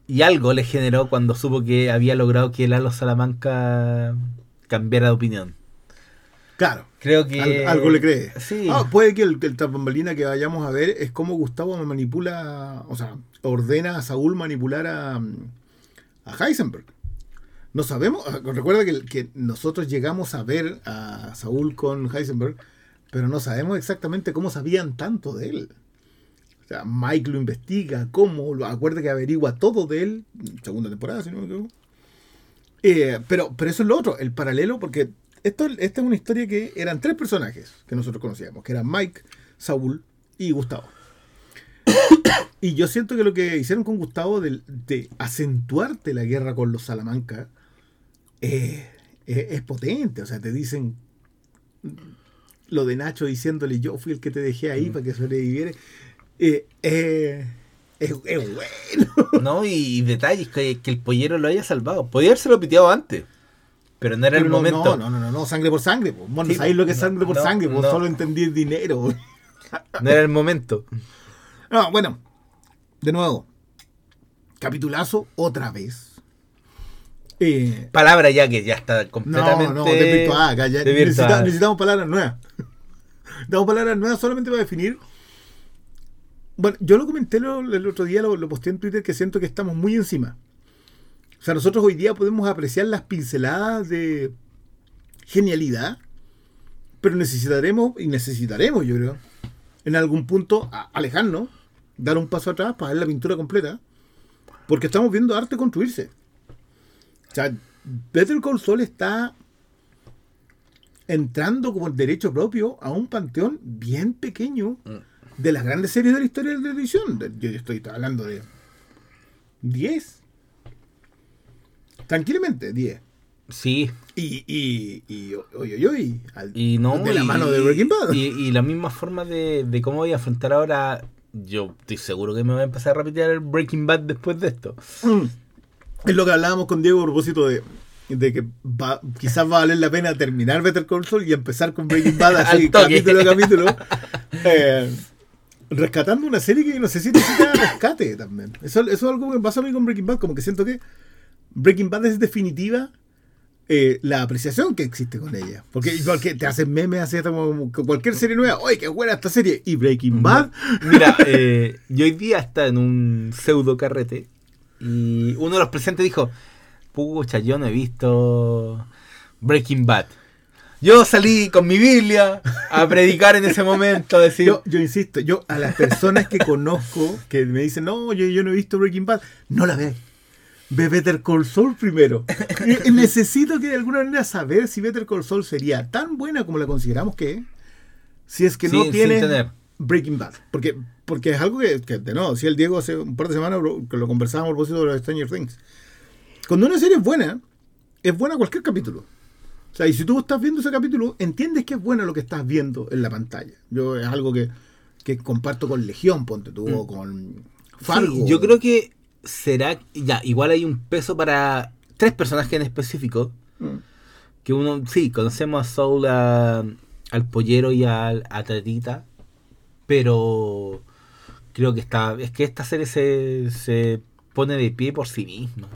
C: Y algo le generó cuando supo que había logrado que Lalo Salamanca cambiara de opinión.
D: Claro.
C: Creo que.
D: Al- algo le cree.
C: Sí.
D: Ah, puede que el, el que vayamos a ver es cómo Gustavo manipula, o sea, ordena a Saúl manipular a, a Heisenberg. No sabemos, ah, recuerda que, que nosotros llegamos a ver a Saúl con Heisenberg, pero no sabemos exactamente cómo sabían tanto de él. Sea, Mike lo investiga, cómo, lo acuerda que averigua todo de él, segunda temporada, si no me equivoco. Eh, pero, pero eso es lo otro, el paralelo, porque esto, esta es una historia que eran tres personajes que nosotros conocíamos, que eran Mike, Saúl y Gustavo. y yo siento que lo que hicieron con Gustavo de, de acentuarte la guerra con los Salamanca eh, es, es potente. O sea, te dicen lo de Nacho diciéndole yo fui el que te dejé ahí para que sobreviviera. Eh, eh, es, es bueno.
C: No, y, detalles, que, que el pollero lo haya salvado. Podía habérselo piteado antes. Pero no era el
D: Pero no,
C: momento.
D: No, no, no, no, sangre por sangre. Vos no
C: Sí,
D: sabéis lo que es
C: no,
D: sangre por
C: no,
D: sangre, vos
C: no.
D: solo entendí el dinero.
C: No era el momento.
D: No, bueno, de nuevo, capitulazo otra vez. Eh,
C: Palabra ya que ya está
D: no,
C: completamente.
D: no, desvirtuada. acá ya
C: desvirtuada.
D: necesita- necesitamos palabras nuevas. necesitamos palabras nuevas solamente para definir. Bueno, yo lo comenté lo- el otro día, lo, lo posté en Twitter, que siento que estamos muy encima. O sea, nosotros hoy día podemos apreciar las pinceladas de genialidad, pero necesitaremos, y necesitaremos, yo creo, en algún punto alejarnos, dar un paso atrás para ver la pintura completa, porque estamos viendo arte construirse. O sea, Better Call Saul está entrando como el derecho propio a un panteón bien pequeño de las grandes series de la historia de la televisión. Yo estoy hablando de 10. Tranquilamente, 10.
C: Sí.
D: Y, y, y, oye, oye, oye, al-
C: Y no.
D: de la mano de Breaking Bad.
C: Y, y la misma forma de, de cómo voy a afrontar ahora. Yo estoy seguro que me voy a empezar a repetir el Breaking Bad después de esto.
D: Mm. Es lo que hablábamos con Diego a propósito de, de que va, quizás va a valer la pena terminar Better Call Saul y empezar con Breaking Bad así capítulo a capítulo. Eh, rescatando una serie que no sé si necesita rescate también. Eso, eso es algo que me pasa a mí con Breaking Bad, como que siento que Breaking Bad es definitiva eh, la apreciación que existe con ella. Porque igual que te hacen memes así como, cualquier serie nueva, ¡ay, qué buena esta serie! Y Breaking Bad,
C: Mira, eh, yo hoy día está en un pseudo carrete y uno de los presentes dijo, pucha, yo no he visto Breaking Bad. Yo salí con mi Biblia a predicar en ese momento, a decir,
D: Yo, yo insisto, yo a las personas que conozco que me dicen, no, yo, yo no he visto Breaking Bad, no la veáis. Ve Better Call Saul primero. Y- y necesito que de alguna manera saber si Better Call Saul sería tan buena como la consideramos que es, si es que no
C: Sin-
D: tiene. Breaking Bad. Porque, porque es algo que, que de nuevo, si el Diego hace un par de semanas bro, que lo conversábamos a propósito de los Stranger Things. Cuando una serie es buena, es buena cualquier capítulo. O sea, y si tú estás viendo ese capítulo, entiendes que es bueno lo que estás viendo en la pantalla. Yo es algo que, que comparto con Legión, ponte tú, o con Fargo.
C: Sí, yo creo que será, ya, igual hay un peso para tres personajes en específico,
D: Mm.
C: que uno, sí, conocemos a Soul, a- al pollero y a Tatita, pero creo que está, es que esta serie se, se pone de pie por sí misma.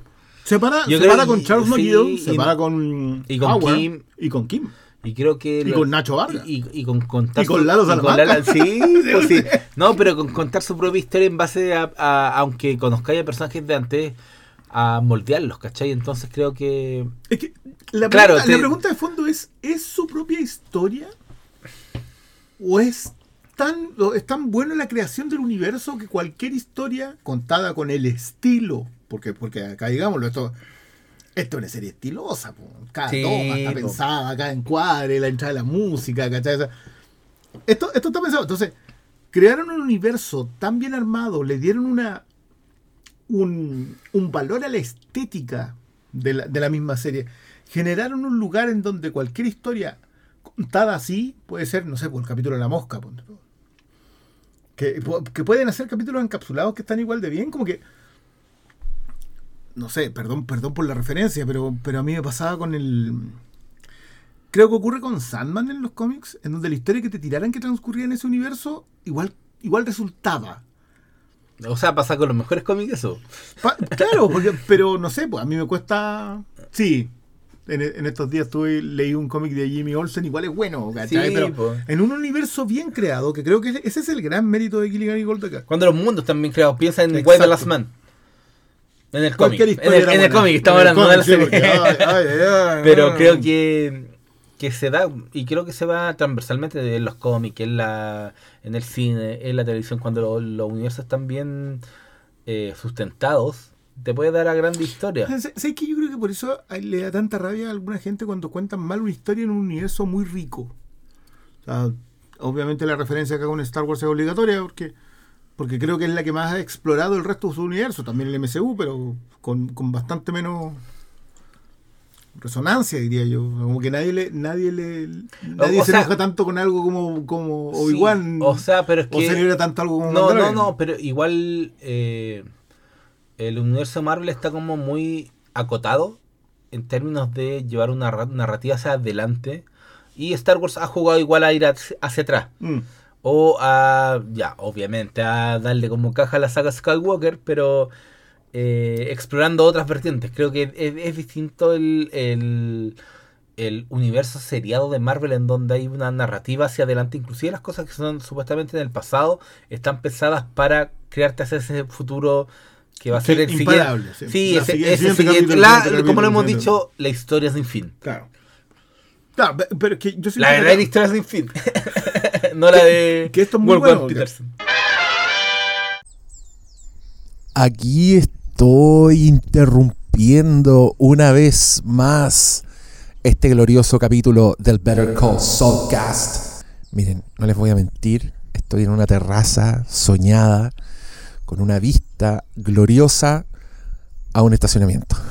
D: Se para, se para con Charles
C: sí,
D: McGill, se
C: y-
D: para con,
C: y con
D: Howard,
C: Kim.
D: Y con Kim.
C: Y creo que...
D: Y
C: lo-
D: con Nacho Vargas.
C: Y, y con contar
D: Y con
C: su-
D: Lalo
C: con sí, pues sí. No, pero con contar su propia historia en base a, a- aunque conozcáis a personajes de antes, a moldearlos, ¿cachai? Entonces creo que...
D: Es que la,
C: Claro,
D: pregunta,
C: te-
D: la pregunta de fondo es, ¿es su propia historia? ¿O es tan, o es tan buena la creación del universo que cualquier historia contada con el estilo? Porque, porque acá digámoslo, esto, esto es una serie estilosa. po. Cada
C: Sí,
D: toma está
C: po.
D: pensada, cada encuadre, la entrada de la música, ¿cachai? Esto, esto está pensado. Entonces, crearon un universo tan bien armado, le dieron una un, un valor a la estética de la, de la misma serie. Generaron un lugar en donde cualquier historia contada así puede ser, no sé, por el capítulo de la mosca. Que, que pueden hacer capítulos encapsulados que están igual de bien, como que. No sé, perdón, perdón por la referencia, pero, pero a mí me pasaba con el. Creo que ocurre con Sandman en los cómics, en donde la historia que te tiraran que transcurría en ese universo, igual, igual resultaba.
C: O sea, pasa con los mejores cómics eso.
D: Pa- claro, porque, pero no sé, pues a mí me cuesta. Sí, en, en estos días tuve, leí un cómic de Jimmy Olsen, igual es bueno.
C: Sí,
D: pero en un universo bien creado, que creo que ese es el gran mérito de Gilligan y Gold acá.
C: Cuando los mundos están bien creados, piensa en the Last Man. En el cómic. En el, en el cómic, estamos
D: En
C: hablando de la serie.
D: porque, ay, ay, ay,
C: Pero
D: ay.
C: creo que, que se da, y creo que se va transversalmente en los cómics, en, la, en el cine, en la televisión, cuando lo- los universos están bien eh, sustentados, te puede dar a grande historia.
D: ¿Sabes que Yo creo que por eso le da tanta rabia a alguna gente cuando cuentan mal una historia en un universo muy rico. O sea, obviamente la referencia acá con Star Wars es obligatoria porque, porque creo que es la que más ha explorado el resto de su universo, también el MCU, pero con, con bastante menos resonancia, diría yo. Como que nadie le, nadie le, nadie
C: O
D: se
C: sea-
D: enoja tanto con algo como, como
C: Sí,
D: Obi-Wan.
C: o sea, pero es
D: o
C: que-
D: celebra tanto algo como
C: No, no,
D: Mandalorian.
C: no, pero igual eh, el universo Marvel está como muy acotado en términos de llevar una ra- narrativa hacia adelante. Y Star Wars ha jugado igual a ir hacia hacia atrás.
D: Mm.
C: O a, ya, obviamente, a darle como caja a la saga Skywalker, pero eh, explorando otras vertientes. Creo que es, es distinto el, el, el universo seriado de Marvel en donde hay una narrativa hacia adelante. Inclusive las cosas que son supuestamente en el pasado están pensadas para crearte hacia ese futuro que va a ser el siguiente.
D: sí.
C: Ese,
D: siguiente-
C: ese
D: siguiente
C: siguiente-
D: capítulo,
C: la-
D: siguiente
C: como lo hemos dicho, la historia sin fin.
D: Claro. Claro, pe- pero es que yo siento
C: La
D: que
C: verdadera
D: acá-
C: historia sin fin. no la de
D: que esto es muy bueno,
C: Peterson.
A: Aquí estoy interrumpiendo una vez más este glorioso capítulo del Better Call Saulcast. Miren, no les voy a mentir, estoy en una terraza soñada con una vista gloriosa a un estacionamiento.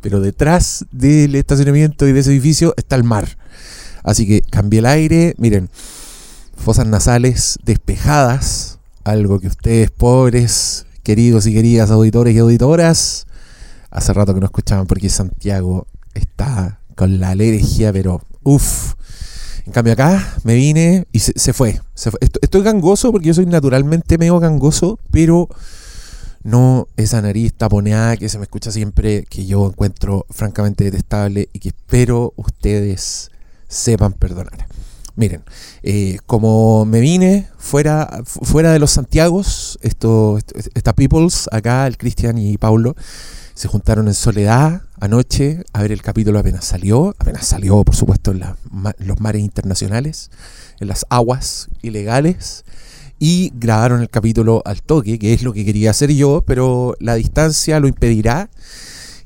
A: Pero detrás del estacionamiento y de ese edificio está el mar. Así que cambié el aire, miren, fosas nasales despejadas, algo que ustedes pobres, queridos y queridas auditores y auditoras, hace rato que no escuchaban porque Santiago está con la alergia, pero uff. En cambio acá me vine y se, fue. se fue. Estoy, estoy gangoso porque yo soy naturalmente medio gangoso, pero no esa nariz taponeada que se me escucha siempre, que yo encuentro francamente detestable y que espero ustedes sepan perdonar. Miren, eh, como me vine fuera, fu- fuera de los Santiagos, esto, esto- esta Peoples, acá el Cristian y Paulo, se juntaron en soledad anoche a ver el capítulo apenas salió, apenas salió por supuesto en los mares internacionales, en las aguas ilegales, y grabaron el capítulo al toque, que es lo que quería hacer yo, pero la distancia lo impedirá.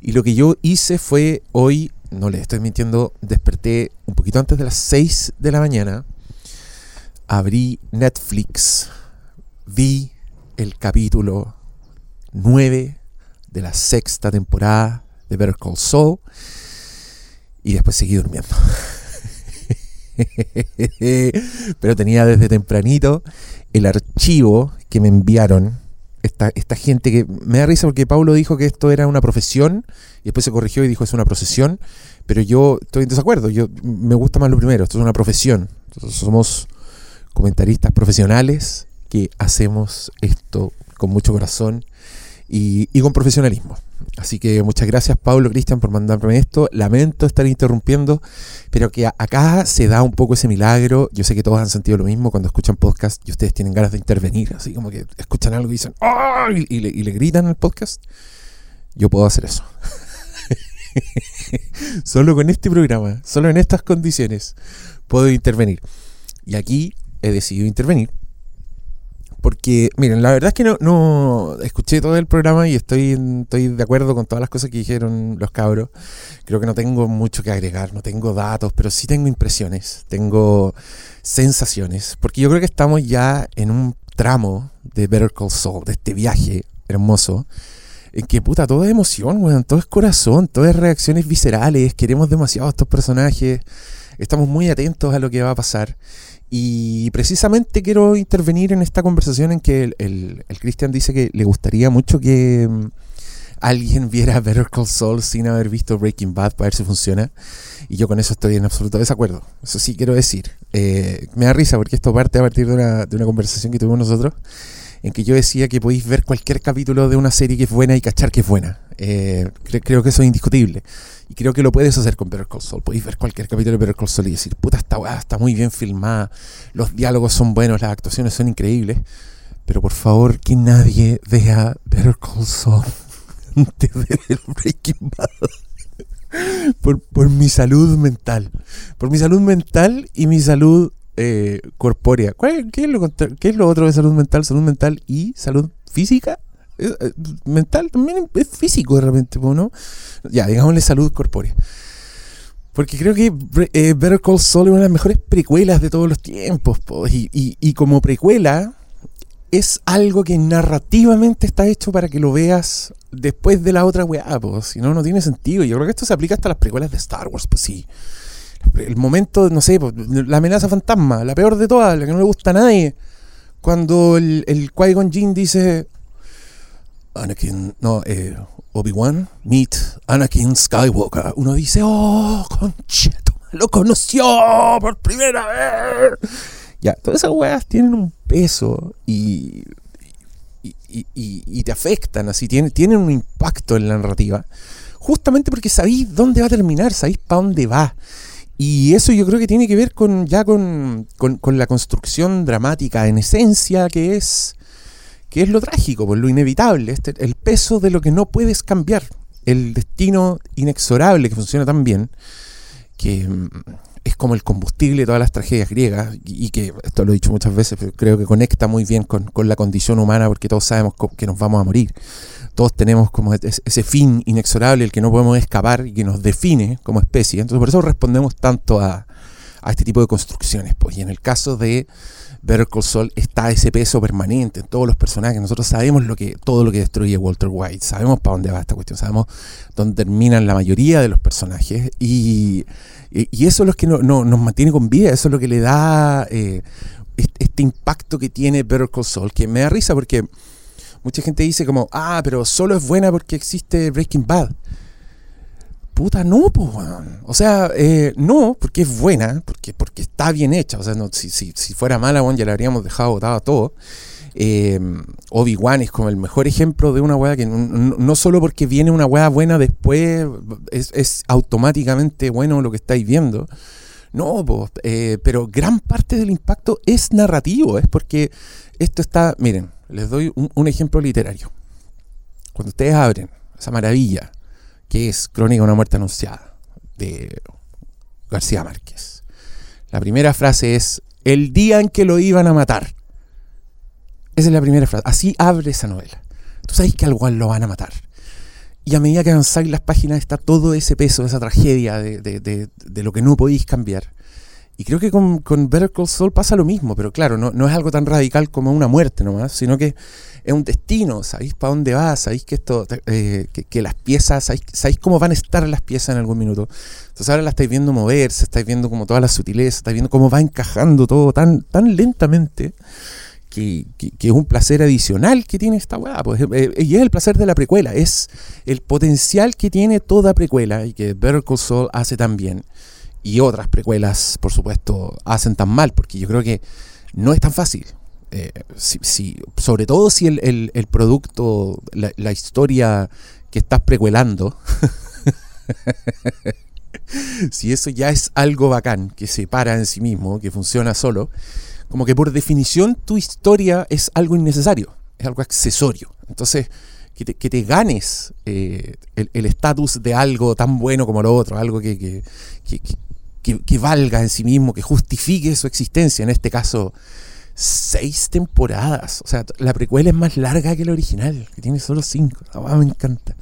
A: Y lo que yo hice fue hoy, no les estoy mintiendo, desperté un poquito antes de las 6 de la mañana, abrí Netflix, vi el capítulo 9 de la sexta temporada de Better Call Saul y después seguí durmiendo. Pero tenía desde tempranito el archivo que me enviaron. Esta, esta gente que me da risa porque Pablo dijo que esto era una profesión y después se corrigió y dijo es una procesión. Pero yo estoy en desacuerdo. Yo me gusta más lo primero. Esto es una profesión. Somos comentaristas profesionales que hacemos esto con mucho corazón y, y con profesionalismo. Así que muchas gracias Pablo, Cristian, por mandarme esto. Lamento estar interrumpiendo, pero que acá se da un poco ese milagro. Yo sé que todos han sentido lo mismo cuando escuchan podcast y ustedes tienen ganas de intervenir, así como que escuchan algo y dicen y, y le, y le gritan al podcast. Yo puedo hacer eso. solo con este programa, solo en estas condiciones, puedo intervenir. Y aquí he decidido intervenir porque, miren, la verdad es que no, no escuché todo el programa y estoy, estoy de acuerdo con todas las cosas que dijeron los cabros. Creo que no tengo mucho que agregar, no tengo datos, pero sí tengo impresiones, tengo sensaciones, porque yo creo que estamos ya en un tramo de Better Call Saul, de este viaje hermoso, en que puta, todo es emoción, weón, todo es corazón, todo es reacciones viscerales, queremos demasiado a estos personajes, estamos muy atentos a lo que va a pasar. Y precisamente quiero intervenir en esta conversación en que el, el, Christian dice que le gustaría mucho que mm, alguien viera Better Call Saul sin haber visto Breaking Bad para ver si funciona. Y yo con eso estoy en absoluto desacuerdo. Eso sí quiero decir. Eh, me da risa porque esto parte a partir de una, de una conversación que tuvimos nosotros en que yo decía que podéis ver cualquier capítulo de una serie que es buena y cachar que es buena. Eh, cre- creo que eso es indiscutible. Y creo que lo puedes hacer con Better Call Saul. Podéis ver cualquier capítulo de Better Call Saul y decir, puta, esta weá está muy bien filmada, los diálogos son buenos, las actuaciones son increíbles. Pero por favor, que nadie vea Better Call Saul antes de ver Breaking Bad. Por, por mi salud mental. Por mi salud mental y mi salud eh, corpórea. ¿Cuál- qué, es lo, qué es lo otro de salud mental? Salud mental y salud física, eh, mental, también es físico de repente, ¿no? Ya, digámosle salud corpórea. Porque creo que eh, Better Call Saul es una de las mejores precuelas de todos los tiempos. po, y, y- y como precuela, es algo que narrativamente está hecho para que lo veas después de la otra weá. po, Si no, no tiene sentido. Yo creo que esto se aplica hasta las precuelas de Star Wars, pues sí. El momento, no sé, la amenaza fantasma, la peor de todas, la que no le gusta a nadie. Cuando el, el Qui-Gon Jinn dice. Anakin, no, eh, Obi-Wan, meet Anakin Skywalker. Uno dice, oh, concheto, lo conoció por primera vez. Ya, todas esas weas tienen un peso y, y, y- y- te afectan, así, tienen, tienen un impacto en la narrativa. Justamente porque sabéis dónde va a terminar, sabéis para dónde va. Y eso yo creo que tiene que ver con ya con, con- con la construcción dramática en esencia, que es, que es lo trágico, pues, lo inevitable, este, el peso de lo que no puedes cambiar, el destino inexorable que funciona tan bien, que mm, es como el combustible de todas las tragedias griegas, y, que, esto lo he dicho muchas veces, pero creo que conecta muy bien con, con la condición humana, porque todos sabemos que nos vamos a morir. Todos tenemos como es- ese fin inexorable, el que no podemos escapar y que nos define como especie. Entonces, por eso respondemos tanto a, a este tipo de construcciones. Pues. Y en el caso de Better Call Saul está ese peso permanente en todos los personajes. Nosotros sabemos lo que, todo lo que destruye Walter White, sabemos para dónde va esta cuestión, sabemos dónde terminan la mayoría de los personajes. Y, eso es lo que no- no- nos mantiene con vida, eso es lo que le da eh, est- este impacto que tiene Better Call Saul, que me da risa porque mucha gente dice como, ah, pero solo es buena porque existe Breaking Bad. Puta, no, pues. O sea, eh, no, porque es buena, porque, porque está bien hecha. O sea, no, si, si, si fuera mala, weón, ya la habríamos dejado botado a todo. Eh, Obi-Wan es como el mejor ejemplo de una weá que no, solo porque viene una weá buena después es, es automáticamente bueno lo que estáis viendo. No, po, eh, pero gran parte del impacto es narrativo, es porque esto está, miren, les doy un ejemplo literario. Cuando ustedes abren esa maravilla que es Crónica de una muerte anunciada de García Márquez, la primera frase es el día en que lo iban a matar. Esa es la primera frase. Así abre esa novela. Tú sabes que al igual lo van a matar. Y a medida que avanzáis las páginas está todo ese peso, esa tragedia de, de- de- de lo que no podéis cambiar. Y creo que con, con Better Call Saul pasa lo mismo, pero claro, no, no es algo tan radical como una muerte nomás, sino que es un destino, sabéis para dónde va, sabéis que esto, eh, que, las piezas, sabéis, cómo van a estar las piezas en algún minuto. Entonces ahora la estáis viendo moverse, estáis viendo como todas las sutilezas, estáis viendo cómo va encajando todo tan, tan lentamente que, que- es un placer adicional que tiene esta weá. Pues, y es el placer de la precuela, es el potencial que tiene toda precuela y que Better Call Saul hace tan bien. Y otras precuelas, por supuesto, hacen tan mal, porque yo creo que no es tan fácil. Eh, sobre todo si el, el- producto, la, historia que estás precuelando, si eso ya es algo bacán, que se para en sí mismo, que funciona solo, como que por definición tu historia es algo innecesario, es algo accesorio. Entonces, que te, que te ganes eh, el estatus de algo tan bueno como lo otro, algo que- que- que- valga en sí mismo, que justifique su existencia, en este caso, seis temporadas. O sea, la precuela es más larga que la original, que tiene solo cinco. Weá me encanta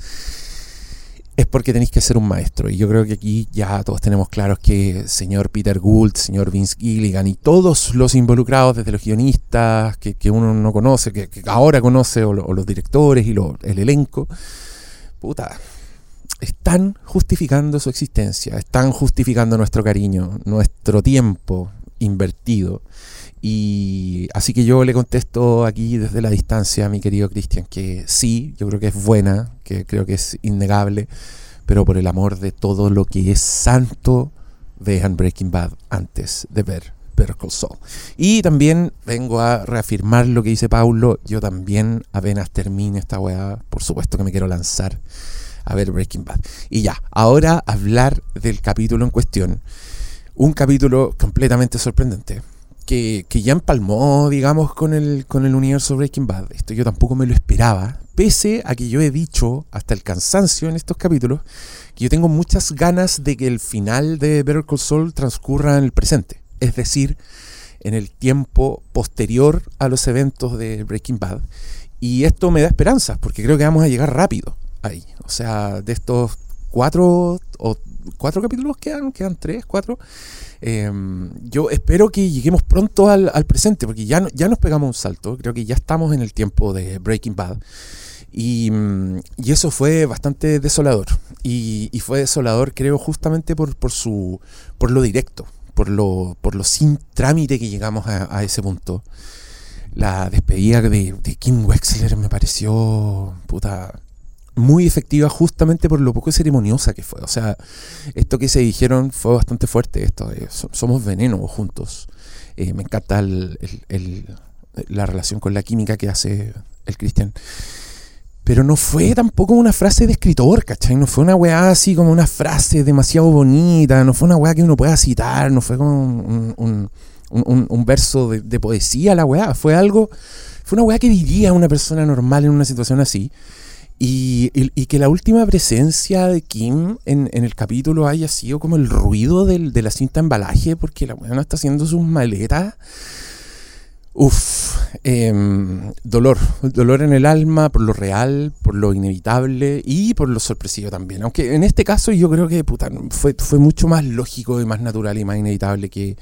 A: es porque tenéis que ser un maestro. Y yo creo que aquí ya todos tenemos claros que señor Peter Gould, señor Vince Gilligan y todos los involucrados, desde los guionistas que, que uno no conoce, que, que ahora conoce, o, lo- o los directores y lo- el elenco, puta, están justificando su existencia, están justificando nuestro cariño, nuestro tiempo invertido. Y así que yo le contesto aquí desde la distancia a mi querido Cristian que sí, yo creo que es buena, que creo que es innegable, pero por el amor de todo lo que es santo, vean Breaking Bad antes de ver Better Call Saul. Y también vengo a reafirmar lo que dice Paulo, yo también apenas termine esta weá, por supuesto que me quiero lanzar a ver Breaking Bad. Y ya, ahora hablar del capítulo en cuestión. Un capítulo completamente sorprendente. Que, que ya empalmó, digamos, con el, con el universo Breaking Bad. Esto yo tampoco me lo esperaba. Pese a que yo he dicho hasta el cansancio en estos capítulos que yo tengo muchas ganas de que el final de Better Call transcurra en el presente. Es decir, en el tiempo posterior a los eventos de Breaking Bad. Y esto me da esperanzas, porque creo que vamos a llegar rápido ahí. O sea, de estos cuatro o cuatro capítulos quedan, quedan tres, cuatro. Eh, yo espero que lleguemos pronto al, al, presente, porque ya, ya nos pegamos un salto. Creo que ya estamos en el tiempo de Breaking Bad. Y, y eso fue bastante desolador. Y, y, fue desolador, creo, justamente por, por, su, por lo directo, por lo, por lo sin trámite que llegamos a, a ese punto. La despedida de, de Kim Wexler me pareció puta, muy efectiva justamente por lo poco ceremoniosa que fue. O sea, esto que se dijeron fue bastante fuerte. Esto somos veneno juntos. Eh, me encanta el, la relación con la química que hace el Cristian. Pero no fue tampoco una frase de escritor, ¿cachai? No fue una weá así como una frase demasiado bonita, no fue una weá que uno pueda citar, no fue como un, un, verso de, de, poesía la weá, fue algo, fue una weá que diría una persona normal en una situación así. Y, que la última presencia de Kim en, en, el capítulo haya sido como el ruido de la cinta embalaje, porque la no está haciendo sus maletas. Uf, eh, dolor, dolor en el alma por lo real, por lo inevitable y por lo sorpresivo también. Aunque en este caso yo creo que puta, fue, mucho más lógico y más natural y más inevitable que,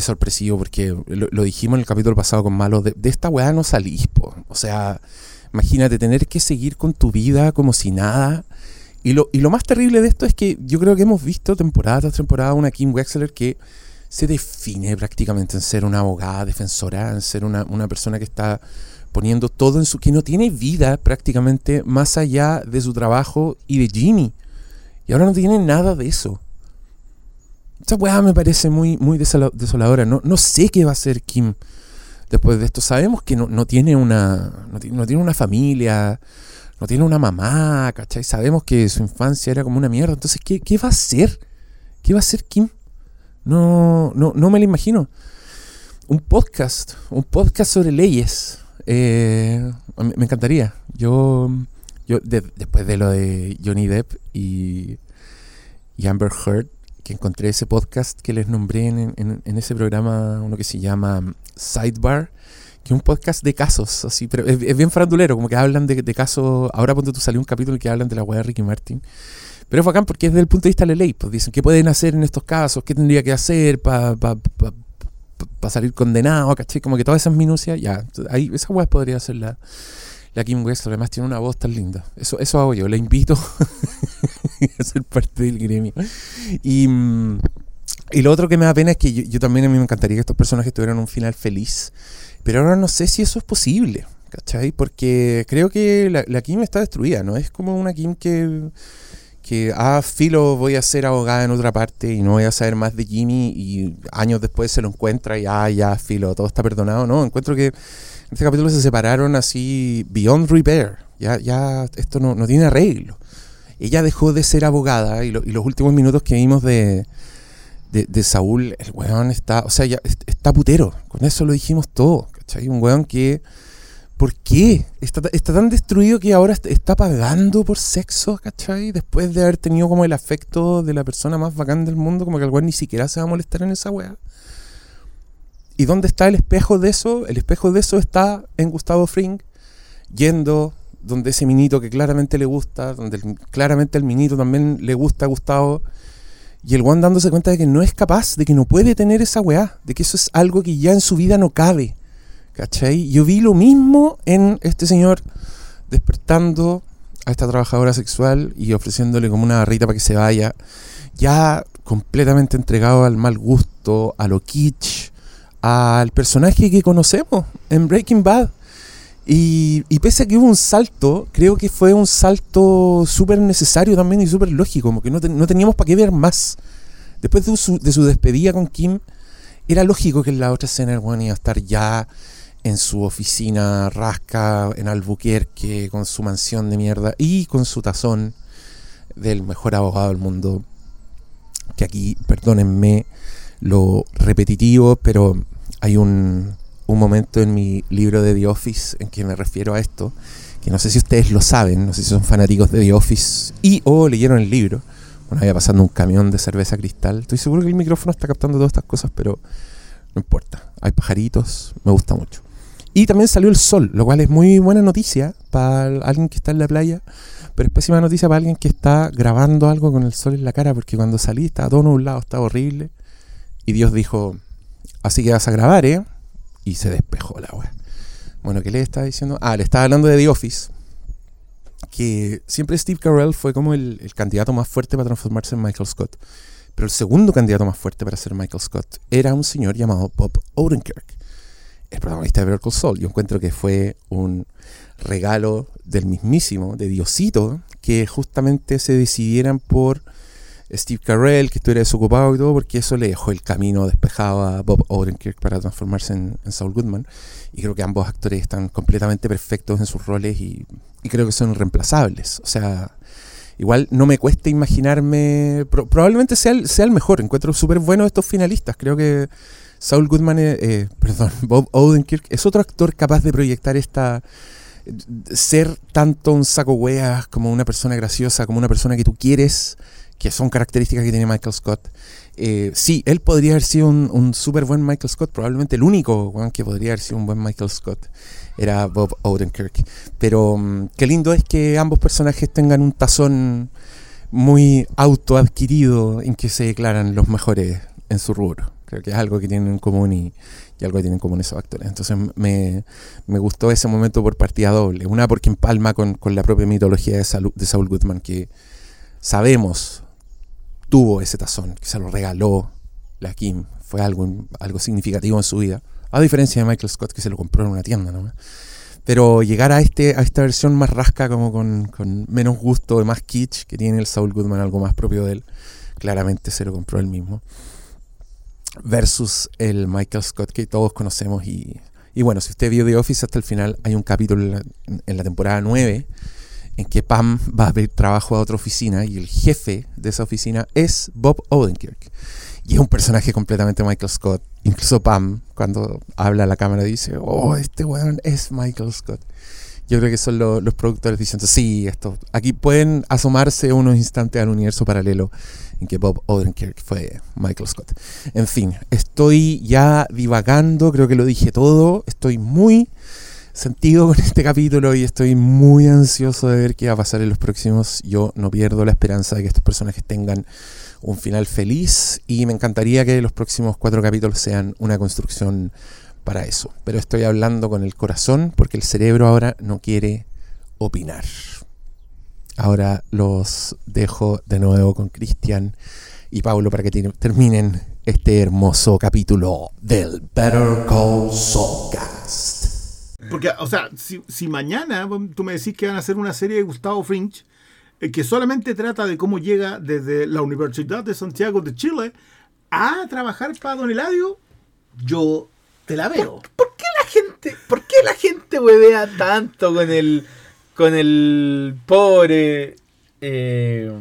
A: sorpresivo, porque lo, lo, dijimos en el capítulo pasado con Malo, de, de esta weá no salís, o sea, imagínate tener que seguir con tu vida como si nada. Y lo, y lo más terrible de esto es que yo creo que hemos visto temporada tras temporada una Kim Wexler que se define prácticamente en ser una abogada defensora, en ser una, una, persona que está poniendo todo en su... que no tiene vida prácticamente más allá de su trabajo y de Jimmy. Y ahora no tiene nada de eso. Esta weá me parece muy, muy desoladora. No, no sé qué va a hacer Kim después de esto. Sabemos que no, no tiene una. No, tiene una familia. No tiene una mamá, ¿cachai? Sabemos que su infancia era como una mierda. Entonces, ¿qué, qué va a hacer? ¿Qué va a hacer Kim? No, no, no me lo imagino. Un podcast, un podcast sobre leyes. Eh, me encantaría. Yo, yo de, después de lo de Johnny Depp y, y, Amber Heard, que encontré ese podcast que les nombré en, en, ese programa, uno que se llama Sidebar, que es un podcast de casos, así, pero es, bien farandulero, como que hablan de, de casos. Ahora, cuando tú salió un capítulo que hablan de la weá de Ricky Martin. Pero es bacán porque es desde el punto de vista de la ley. Pues dicen qué pueden hacer en estos casos, qué tendría que hacer para pa, pa, pa, salir condenado, ¿cachai? Como que todas esas minucias, ya. Ahí, esa weá podría ser la, Kim West. Además tiene una voz tan linda. Eso, eso hago yo. La invito a ser parte del gremio. Y, y lo otro que me da pena es que yo, también a mí me encantaría que estos personajes tuvieran un final feliz. Pero ahora no sé si eso es posible. ¿Cachai? Porque creo que la, la Kim está destruida, ¿no? Es como una Kim que que, ah, filo, voy a ser abogada en otra parte y no voy a saber más de Jimmy y años después se lo encuentra y, ah, ya, filo, todo está perdonado. No, encuentro que este capítulo se separaron así, beyond repair. Ya, ya esto no, no tiene arreglo. Ella dejó de ser abogada y, lo, y los últimos minutos que vimos de, de, de, Saúl, el weón está, o sea, ya está putero. Con eso lo dijimos todo, ¿cachai? Un weón que ¿Por qué? Está, está, tan destruido que ahora está pagando por sexo, ¿cachai? Después de haber tenido como el afecto de la persona más bacán del mundo, como que el weón ni siquiera se va a molestar en esa weá. ¿Y dónde está el espejo de eso? El espejo de eso está en Gustavo Fring, yendo donde ese minito que claramente le gusta, donde el, claramente el minito también le gusta a Gustavo, y el weón dándose cuenta de que no es capaz, de que no puede tener esa weá, de que eso es algo que ya en su vida no cabe ¿Cachai? Yo vi lo mismo en este señor despertando a esta trabajadora sexual y ofreciéndole como una barrita para que se vaya, ya completamente entregado al mal gusto, a lo kitsch, al personaje que conocemos en Breaking Bad. Y, y pese a que hubo un salto, creo que fue un salto súper necesario también y súper lógico, como que no, no teníamos para qué ver más. Después de su, de su despedida con Kim, era lógico que en la otra escena el bueno, iba a estar ya en su oficina rasca en Albuquerque con su mansión de mierda y con su tazón del mejor abogado del mundo. Que aquí, perdónenme lo repetitivo, pero hay un, momento en mi libro de The Office en que me refiero a esto, que no sé si ustedes lo saben, no sé si son fanáticos de The Office y o leyeron el libro. Bueno, había pasando un camión de cerveza cristal. Estoy seguro que el micrófono está captando todas estas cosas, pero no importa. Hay pajaritos, me gusta mucho. Y también salió el sol, lo cual es muy buena noticia para alguien que está en la playa, pero es pésima noticia para alguien que está grabando algo con el sol en la cara, porque cuando salí estaba todo nublado, estaba horrible. Y Dios dijo, así que vas a grabar, ¿eh? Y se despejó la wea. Bueno, ¿qué le estaba diciendo? Ah, le estaba hablando de The Office. Que siempre Steve Carell fue como el, el candidato más fuerte para transformarse en Michael Scott. Pero el segundo candidato más fuerte para ser Michael Scott era un señor llamado Bob Odenkirk, el protagonista de Better Call Saul. Yo encuentro que fue un regalo del mismísimo, de Diosito, que justamente se decidieran por Steve Carell, que estuviera desocupado y todo, porque eso le dejó el camino despejado a Bob Odenkirk para transformarse en, Saul Goodman. Y creo que ambos actores están completamente perfectos en sus roles y, creo que son irreemplazables. O sea, igual no me cuesta imaginarme, pro- probablemente sea el, sea el mejor, encuentro súper bueno estos finalistas, creo que Saul Goodman, eh, eh, perdón, Bob Odenkirk es otro actor capaz de proyectar esta, ser tanto un saco weas como una persona graciosa, como una persona que tú quieres, que son características que tiene Michael Scott. Eh, sí, él podría haber sido un, un súper buen Michael Scott, probablemente el único weón, que podría haber sido un buen Michael Scott era Bob Odenkirk. Pero mm, qué lindo es que ambos personajes tengan un tazón muy autoadquirido en que se declaran los mejores en su rubro. Creo que es algo que tienen en común y, y algo que tienen en común esos actores. Entonces me, me gustó ese momento por partida doble. Una porque empalma con, con la propia mitología de, de Saul Goodman, que sabemos tuvo ese tazón, que se lo regaló la Kim. Fue algo, algo significativo en su vida. A diferencia de Michael Scott, que se lo compró en una tienda, ¿no? Pero llegar a, este, a esta versión más rasca, como con, con menos gusto y más kitsch, que tiene el Saul Goodman, algo más propio de él, claramente se lo compró él mismo. Versus el Michael Scott que todos conocemos. Y, y bueno, si usted vio The Office hasta el final, hay un capítulo en la, en la temporada 9 en que Pam va a pedir trabajo a otra oficina y el jefe de esa oficina es Bob Odenkirk. Y es un personaje completamente Michael Scott. Incluso Pam, cuando habla a la cámara, dice, oh, este weón es Michael Scott. Yo creo que son lo- los productores diciendo, sí, esto, aquí pueden asomarse unos instantes al universo paralelo en que Bob Odenkirk fue Michael Scott. En fin, estoy ya divagando, creo que lo dije todo, estoy muy sentido con este capítulo y estoy muy ansioso de ver qué va a pasar en los próximos. Yo no pierdo la esperanza de que estos personajes tengan un final feliz y me encantaría que los próximos cuatro capítulos sean una construcción para eso. Pero estoy hablando con el corazón porque el cerebro ahora no quiere opinar. Ahora los dejo de nuevo con Cristian y Pablo para que terminen este hermoso capítulo del Better Call Saulcast.
D: Porque, o sea, si, si mañana tú me decís que van a hacer una serie de Gustavo Fringe eh, que solamente trata de cómo llega desde la Universidad de Santiago de Chile a trabajar para Don Eladio, yo te la veo.
C: ¿Por qué la gente, por qué la gente huevea tanto con el con el pobre eh,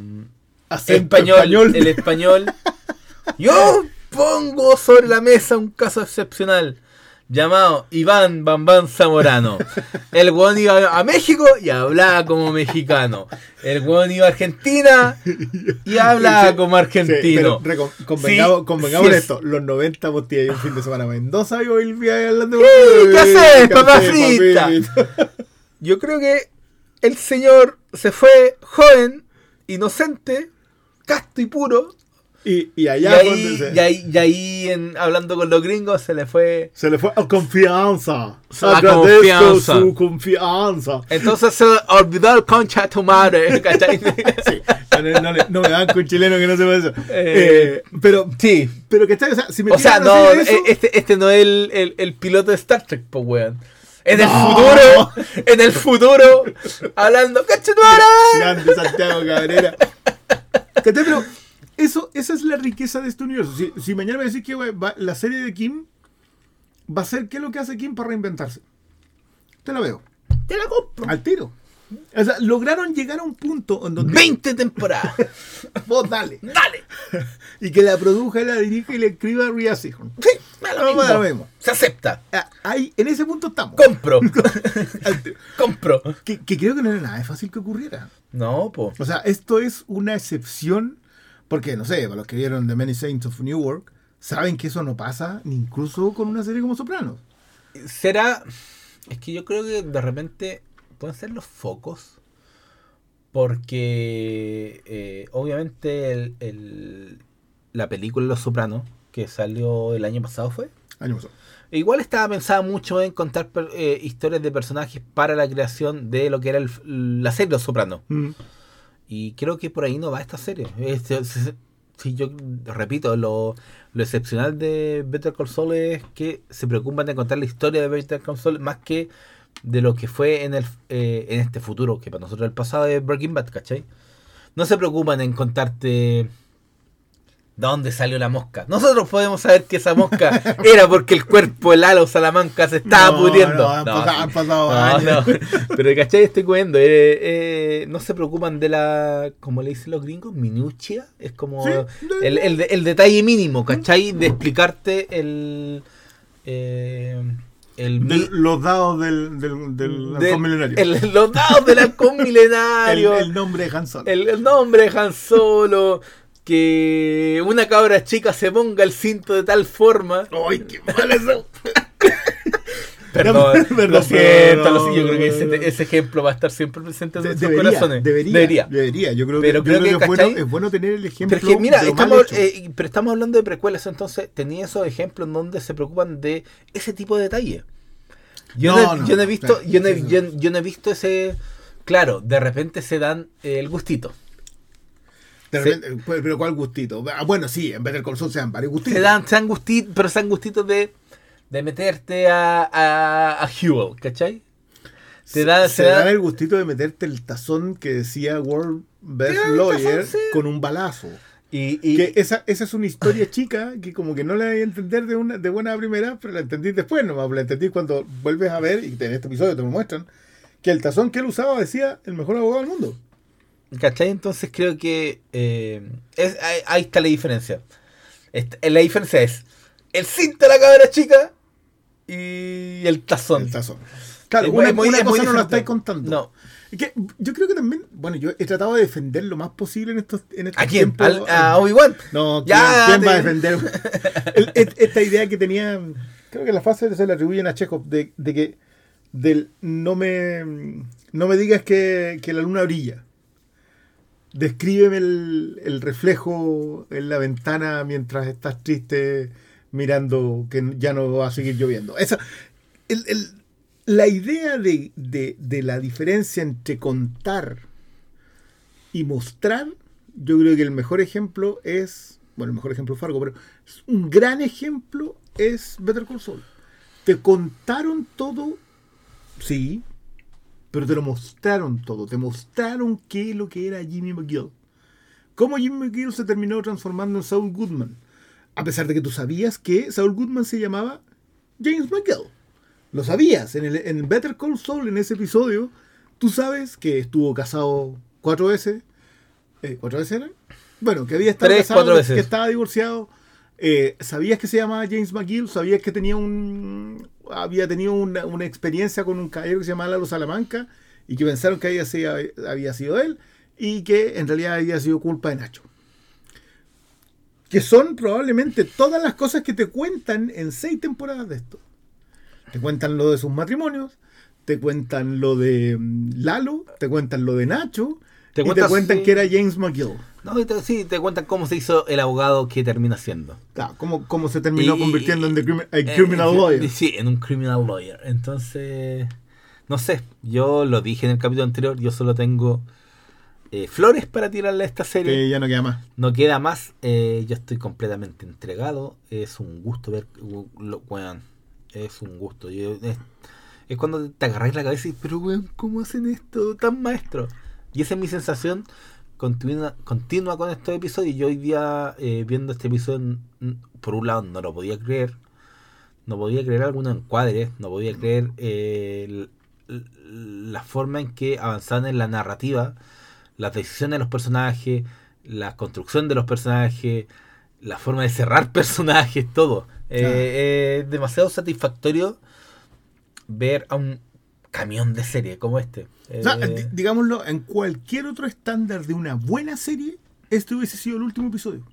C: español, el español? Yo pongo sobre la mesa un caso excepcional llamado Iván Bambán Zamorano. El weón iba a México y hablaba como mexicano. El weón iba a Argentina y hablaba
D: Sí,
C: como
D: Sí,
C: argentino.
D: pero reco- convengamos,
C: Sí,
D: convengamos
C: sí
D: esto. Los 90 vos ibas un fin de semana a Mendoza y hoy el día hablando
C: ¿qué haces, papá frita? Yo creo que el señor se fue joven, inocente, casto y puro.
D: Y, y
C: Y
D: allá fue
C: ahí,
D: se,
C: y ahí, y ahí en- hablando con los gringos se le fue.
D: se le fue a confianza.
C: La
D: Agradezco
C: confianza.
D: su confianza.
C: Entonces se olvidó el concha de tu madre. ¿cachai?
D: Sí, no, no no me dan con chileno que no sepa eso.
C: Eh,
D: Eh, pero,
C: Sí.
D: pero que está, o sea, si me
C: O sea, no,
D: eso-
C: e- este, este no es el, el- el piloto de Star Trek, pues weón. En el
D: No.
C: futuro, en el futuro, hablando, ¡cacha tu madre!
D: Grande Santiago Cabrera. Pero eso, esa es la riqueza de este universo. Si, si mañana me decís que güey, va- la serie de Kim va a ser qué es lo que hace Kim para reinventarse. Te la veo.
C: Te la compro.
D: Al tiro. O sea, lograron llegar a un punto en donde
C: 20 temporadas.
D: vos dale.
C: Dale.
D: Y que la produja, la dirija y la escriba Seehorn.
C: Sí, me lo
D: No,
C: mismo.
D: mismo.
C: Se acepta.
D: Ah, Ahí, en ese punto estamos.
C: Compro. Compro.
D: Que, que creo que no era nada fácil que ocurriera.
C: No, po.
D: O sea, esto es una excepción, porque no sé, para los que vieron The Many Saints of Newark, saben que eso no pasa ni incluso con una serie como Sopranos.
C: Será. Es que yo creo que de repente pueden ser los focos. Porque eh, obviamente el, el- la película Los Sopranos, que salió el año pasado, fue.
D: Año pasado.
C: Igual estaba pensada mucho en contar eh, historias de personajes para la creación de lo que era el- la serie Los Sopranos.
D: Mm.
C: Y creo que por ahí no va esta serie. Es- sí, yo repito, lo, lo excepcional de Better Call es que se preocupan de contar la historia de Better Call más que de lo que fue en el eh, en este futuro, que para nosotros el pasado es Breaking Bad, ¿cachai? No se preocupan en contarte dónde salió la mosca. Nosotros podemos saber que esa mosca era porque el cuerpo, el halo Salamanca se estaba
D: No,
C: pudriendo.
D: no, han
C: No,
D: pasado- han pasado años.
C: Pero ¿cachai? Estoy cuendo. eh, eh, no se preocupan de la, como le dicen los gringos, minucia. Es como
D: Sí,
C: el, el de- el detalle mínimo, ¿cachai? De explicarte el... eh, el
D: Del- los dados del, del, del
C: del-
D: halcón milenario.
C: el- los dados del halcón
D: El-
C: milenario.
D: el nombre de Han Solo.
C: El, el nombre de Han Solo. Que una cabra chica se ponga el cinto de tal forma.
D: ¡Ay, qué mal eso!
C: Perdón,
D: Perdón,
C: lo siento,
D: perdón,
C: lo siento, Yo creo que ese, ese ejemplo va a estar siempre presente en nuestros
D: debería,
C: corazones.
D: debería, debería, Yo creo que,
C: Pero creo
D: creo
C: que,
D: que es, bueno,
C: ¿cachai?
D: es bueno tener el ejemplo.
C: Pero es que mira, estamos, eh, pero estamos hablando de precuelas, entonces tenía esos ejemplos en donde se preocupan de ese tipo de detalle. Yo no,
D: No, no,
C: yo no he visto,
D: claro,
C: yo no yo- yo no he visto ese. Claro, de repente se dan eh, el gustito.
D: De
C: se-
D: repente, pero ¿cuál gustito? Ah, bueno, sí, en Better Call Saul se dan varios gustitos.
C: Se dan, se dan gustitos, pero se dan gustitos de, de meterte a, a, a Huel, ¿cachai? Te da,
D: se
C: se da-
D: el gustito de meterte el tazón que decía World Best Lawyer
C: tazón, sí.
D: con un balazo.
C: y, y-
D: Que esa, esa es una historia chica que como que no la voy a entender de, una, de buena primera, pero la entendí después nomás. La entendí cuando vuelves a ver, y en este episodio te lo muestran, que el tazón que él usaba decía el mejor abogado del mundo.
C: ¿Cachai? Entonces creo que eh, es, ahí, ahí está la diferencia. Esta- la diferencia es el cinto de la cabra chica y el tazón.
D: El tazón. Claro,
C: Es
D: una,
C: muy-
D: una
C: es muy
D: cosa no la estáis contando.
C: No.
D: Es que yo creo que también, bueno, yo he tratado de defender lo más posible en estos, en estos
C: ¿A quién?
D: tiempos.
C: Al- a Obi-Wan.
D: No, ¿quién,
C: Ya,
D: quién va a defender? El- et- esta idea que tenía, creo que la fase se le atribuyen a Chekhov, de, de que del no me no me digas que, que la luna brilla. Descríbeme el, reflejo en la ventana mientras estás triste mirando que ya no va a seguir lloviendo. Esa, el- el- la idea de, de- la diferencia entre contar y mostrar, yo creo que el mejor ejemplo es, bueno, el mejor ejemplo es Fargo, pero un gran ejemplo es Better Call. Te contaron todo, sí, pero te lo mostraron todo. Te mostraron qué es lo que era Jimmy McGill. Cómo Jimmy McGill se terminó transformando en Saul Goodman. A pesar de que tú sabías que Saul Goodman se llamaba James McGill. Lo sabías. En, el, en Better Call Saul, en ese episodio, tú sabes que estuvo casado cuatro veces. Eh, ¿Cuatro veces eran? Bueno, que había estado
C: Tres,
D: casado,
C: veces.
D: que estaba divorciado. Eh, sabías que se llamaba James McGill, sabías que tenía un había tenido una, una experiencia con un caballero que se llamaba Lalo Salamanca y que pensaron que había sido, había sido él y que en realidad había sido culpa de Nacho. Que son probablemente todas las cosas que te cuentan en seis temporadas de esto. Te cuentan lo de sus matrimonios, te cuentan lo de mm, Lalo, te cuentan lo de Nacho
C: Te
D: y
C: cuentas,
D: te cuentan
C: sí.
D: que era James McGill.
C: No, y te- sí, te cuentan cómo se hizo el abogado que termina siendo.
D: Claro, cómo, cómo se terminó
C: Y-
D: convirtiendo en the crimi- a criminal
C: eh,
D: lawyer.
C: Sí, en un criminal lawyer. Entonces, no sé, yo lo dije en el capítulo anterior, yo solo tengo eh, flores para tirarle a esta serie.
D: Que ya no queda más.
C: No queda más, eh, yo estoy completamente entregado. Es un gusto ver, uh, lo, weón, es un gusto. Yo- es, es cuando te agarráis la cabeza y, pero weón, ¿cómo hacen esto tan maestro? Y esa es mi sensación continua, continua con estos episodios. Yo hoy día, eh, viendo este episodio, por un lado no lo podía creer. No podía creer algunos encuadres, no podía creer eh, la forma en que avanzaban en la narrativa, las decisiones de los personajes, la construcción de los personajes, la forma de cerrar personajes, todo. Eh,
D: Claro.
C: eh, es demasiado satisfactorio ver a un camión de serie como este.
D: O sea,
C: Eh,
D: di- digámoslo, en cualquier otro estándar de una buena serie, este hubiese sido el último episodio.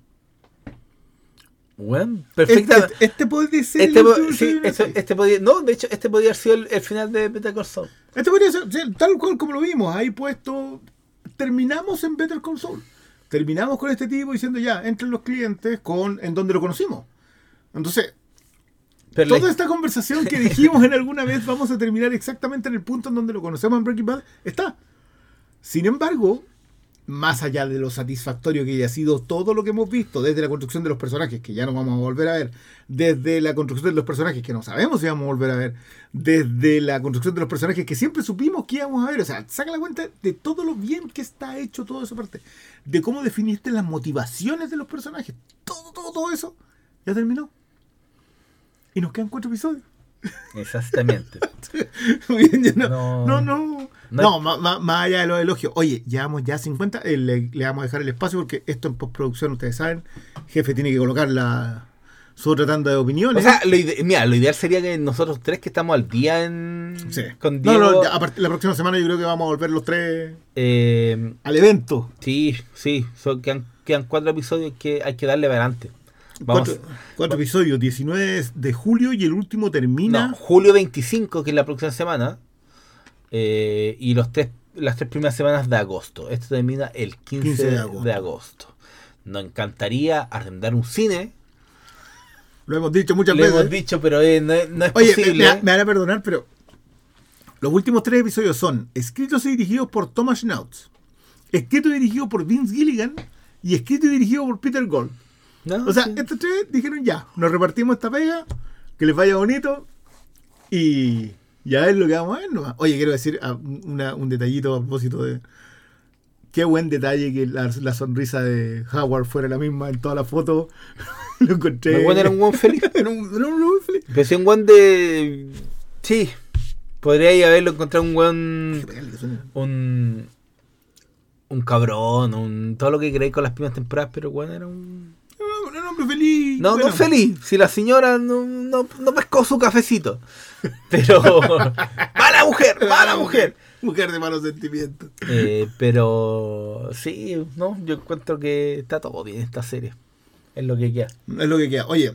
C: Bueno, perfecta.
D: este- este puede ser.
C: Este,
D: el
C: po-
D: último
C: sí, este, este podía, no, de hecho, este podría haber sido el, el final de Better Call Saul.
D: Este podría ser, sí, tal cual como lo vimos, ahí puesto. Terminamos en Better Call Saul. Terminamos con este tipo diciendo ya, entren los clientes con en donde lo conocimos. Entonces,
C: Pero
D: toda
C: la-
D: esta conversación que dijimos en alguna vez vamos a terminar exactamente en el punto en donde lo conocemos en Breaking Bad, está. Sin embargo, más allá de lo satisfactorio que haya sido todo lo que hemos visto, desde la construcción de los personajes, que ya no vamos a volver a ver, desde la construcción de los personajes que no sabemos si vamos a volver a ver, desde la construcción de los personajes que siempre supimos que íbamos a ver, o sea, saca la cuenta de todo lo bien que está hecho toda esa parte, de cómo definiste las motivaciones de los personajes, todo, todo, todo eso, ya terminó. Y nos quedan cuatro episodios.
C: Exactamente.
D: Muy bien, no,
C: No.
D: no, no. Más allá de los elogios. Oye, llevamos ya 50. eh, le, le vamos a dejar el espacio porque esto en postproducción, ustedes saben, jefe tiene que colocar la, su otra tanda de
C: O
D: opiniones.
C: sea, lo ide- mira, lo ideal sería que nosotros tres que estamos al día en
D: Sí.
C: con
D: No,
C: Diego.
D: no, a la próxima semana yo creo que vamos a volver los tres
C: eh,
D: al evento.
C: sí, sí, son, quedan, quedan cuatro episodios que hay que darle adelante. Vamos,
D: Cuatro, cuatro episodios, 19 de julio y el último termina.
C: no, julio 25, que es la próxima semana, eh, y los tres, las tres primeras semanas de agosto. Esto termina el 15,
D: 15 de
C: de,
D: agosto.
C: agosto. Nos encantaría arrendar un cine.
D: Lo hemos dicho muchas
C: Lo
D: veces.
C: hemos dicho, pero eh, no, es- no es
D: Oye, me,
C: posible.
D: me- me van a perdonar, pero los últimos tres episodios son escritos y dirigidos por Thomas Schnauz, escrito y dirigido por Vince Gilligan y escrito y dirigido por Peter Gold.
C: ¿No?
D: O sea,
C: Sí.
D: estos tres dijeron ya, nos repartimos esta pega, que les vaya bonito y ya es lo que vamos a ver nomás. Oye, quiero decir ah, una- un detallito a propósito de... Qué buen detalle que la, la sonrisa de Howard fuera la misma en toda la foto. lo encontré.
C: El era un buen feliz.
D: Era un- era un buen feliz.
C: Pero si un weón de. Sí. Podría haberlo encontrado un weón. Un. Un cabrón, un. Todo lo que creí con las primeras temporadas, pero weón era un.
D: Feliz.
C: No,
D: Bueno,
C: no feliz. Si la señora no, no, no pescó su cafecito. Pero. ¡Mala mujer! ¡Mala mujer!
D: Mujer de malos sentimientos.
C: Eh, pero. Sí, no. Yo encuentro que está todo bien esta serie. Es lo que queda.
D: Es lo que queda. Oye,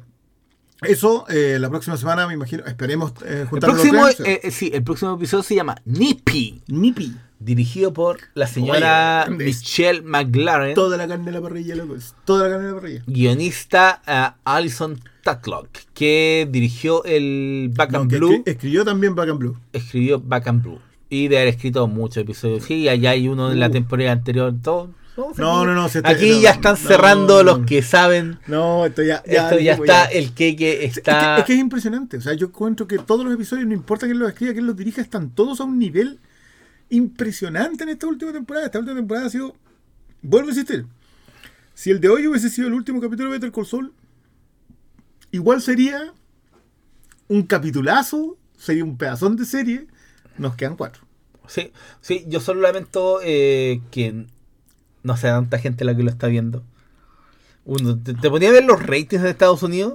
D: eso eh, la próxima semana, me imagino, esperemos eh,
C: El
D: juntarnos
C: próximo,
D: los tres.
C: eh, eh, sí, el próximo episodio se llama Nippy.
D: Nippy.
C: dirigido por la señora
D: Oye,
C: Michelle McLaren,
D: Toda la carne de la parrilla, loco. es Toda la carne de la parrilla.
C: guionista eh, Alison Tutlock, que dirigió el Back
D: No,
C: and
D: que
C: Blue,
D: escri- escribió también Back and Blue.
C: escribió Back and Blue, y de haber escrito muchos episodios. Sí, allá hay uno en la
D: Uh.
C: temporada anterior, todo. No,
D: No, no, no, se está-
C: Aquí
D: no,
C: ya están cerrando
D: no,
C: los que saben.
D: No, esto ya,
C: Esto ya está, el que
D: Es que,
C: está.
D: es que es impresionante. O sea, yo encuentro que todos los episodios, no importa quién los escriba, quién los dirija, están todos a un nivel impresionante en esta última temporada. Esta última temporada ha sido. Vuelvo a insistir. Si el de hoy hubiese sido el último capítulo de Better Call Saul, igual sería un capitulazo, sería un pedazón de serie. Nos quedan cuatro.
C: Sí, sí, yo solo lamento eh, que no sea tanta gente la que lo está viendo. Uno, te, te ponía a ver los ratings de Estados Unidos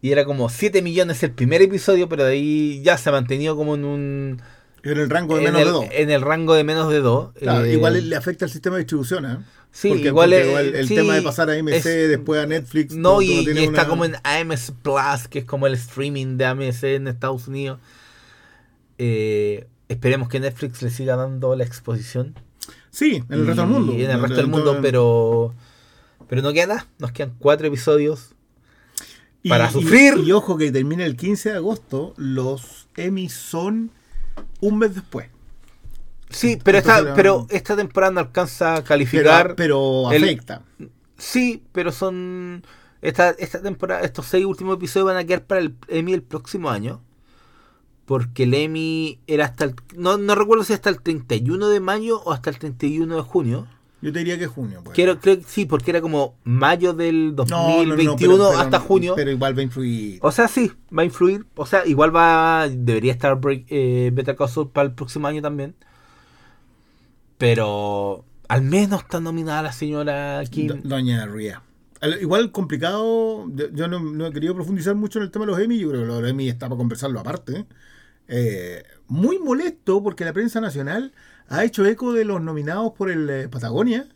C: y era como 7 millones el primer episodio, pero de ahí ya se ha mantenido como en un.
D: En el rango de
C: en,
D: menos
C: el,
D: de dos.
C: en el rango de menos de 2.
D: Claro, igual le afecta al sistema de distribución, ¿eh?
C: Sí,
D: Porque-
C: igual,
D: porque
C: eh,
D: el
C: sí,
D: tema de pasar a AMC,
C: es-
D: después a Netflix.
C: No, y, está
D: una-
C: como en AMS Plus, que es como el streaming de AMC en Estados Unidos. Eh, esperemos que Netflix le siga dando la exposición.
D: Sí, en el resto del
C: Y
D: mundo.
C: En el resto del mundo, pero. Pero no queda nada. Nos quedan cuatro episodios.
D: Y-
C: para
D: y-
C: sufrir.
D: Y, ojo que termina el 15 de agosto, los Emmys son un mes después.
C: Sí, pero
D: Entonces
C: esta, pero esta temporada no alcanza a calificar.
D: pero afecta.
C: Sí, pero son. Esta, esta temporada, estos seis últimos episodios van a quedar para el Emmy el próximo año. Porque el Emmy era hasta el. No, no recuerdo si hasta el 31 de mayo o hasta el 31 de junio.
D: Yo te diría que junio. Pues.
C: Creo que sí, porque era como mayo del
D: No, no, no,
C: 2021
D: pero- pero-
C: hasta junio.
D: Pero igual va a influir.
C: O sea, sí, va a influir. O sea, igual va. Debería estar break, eh, Call Saul para el próximo año también. Pero. Al menos está nominada la señora Kim.
D: Do- Doña Ria. Al- Igual complicado, yo- no, no he querido profundizar mucho en el tema de los Emmy, yo creo que los Emmy está para conversarlo aparte. Eh, muy molesto porque la prensa nacional ha hecho eco de los nominados por el eh, Patagonia,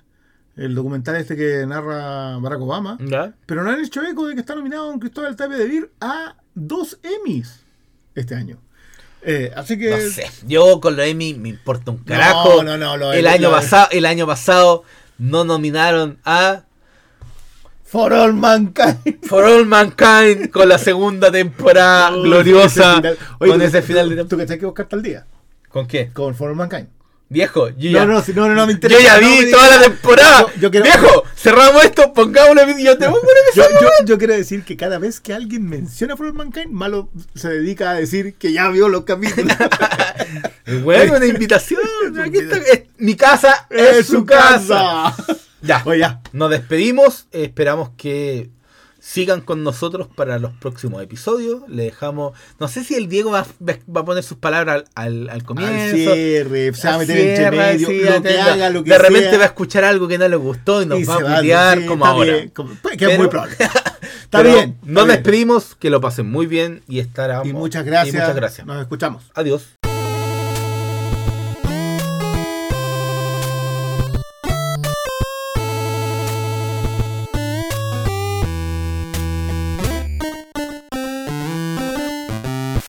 D: el documental este que narra Barack Obama.
C: ¿Ya?
D: Pero no han hecho eco de que está nominado don Cristóbal Tapia de Vir a dos Emmys este año. Eh, así que.
C: No sé. Yo con lo Emmy me importa un carajo.
D: No, no, no, lo-
C: el, año pasado, el año pasado no nominaron a
D: For All Mankind.
C: For All Mankind con la segunda temporada
D: Oh,
C: gloriosa.
D: ese final. Oye,
C: con
D: ¿tú-
C: ese final de
D: ¿Tú cachai que buscar tal día?
C: ¿Con qué?
D: Con For All Mankind.
C: Viejo, yo
D: No,
C: ya,
D: no, no, no, no me
C: yo
D: interesa.
C: ya
D: no
C: vi toda la temporada.
D: Yo- yo quiero-
C: Viejo, cerramos esto, pongámosle y yo te pongo un
D: Yo, yo- yo quiero decir que cada vez que alguien menciona For All Mankind, Malo se dedica a decir que ya vio los capítulos.
C: Bueno, una invitación. Aquí está, es- mi casa es,
D: ¡Es
C: su casa. Ya.
D: Oye, ya.
C: Nos despedimos. Esperamos que sigan con nosotros para los próximos episodios. Le dejamos. No sé si el Diego va, va a poner sus palabras al, al, al comienzo.
D: Al cierre, se va a
C: Al
D: meter entre
C: cierre,
D: medio,
C: sí,
D: lo que haga, lo que
C: De repente
D: sea.
C: va a escuchar algo que no le gustó y nos
D: y
C: va a putear
D: sí,
C: como ahora.
D: bien, como- pues, que
C: Pero-
D: es muy probable. Está bien. está
C: Nos
D: bien.
C: despedimos. Que lo pasen muy bien y estará.
D: Y muchas gracias.
C: Y muchas gracias.
D: Nos escuchamos.
C: Adiós.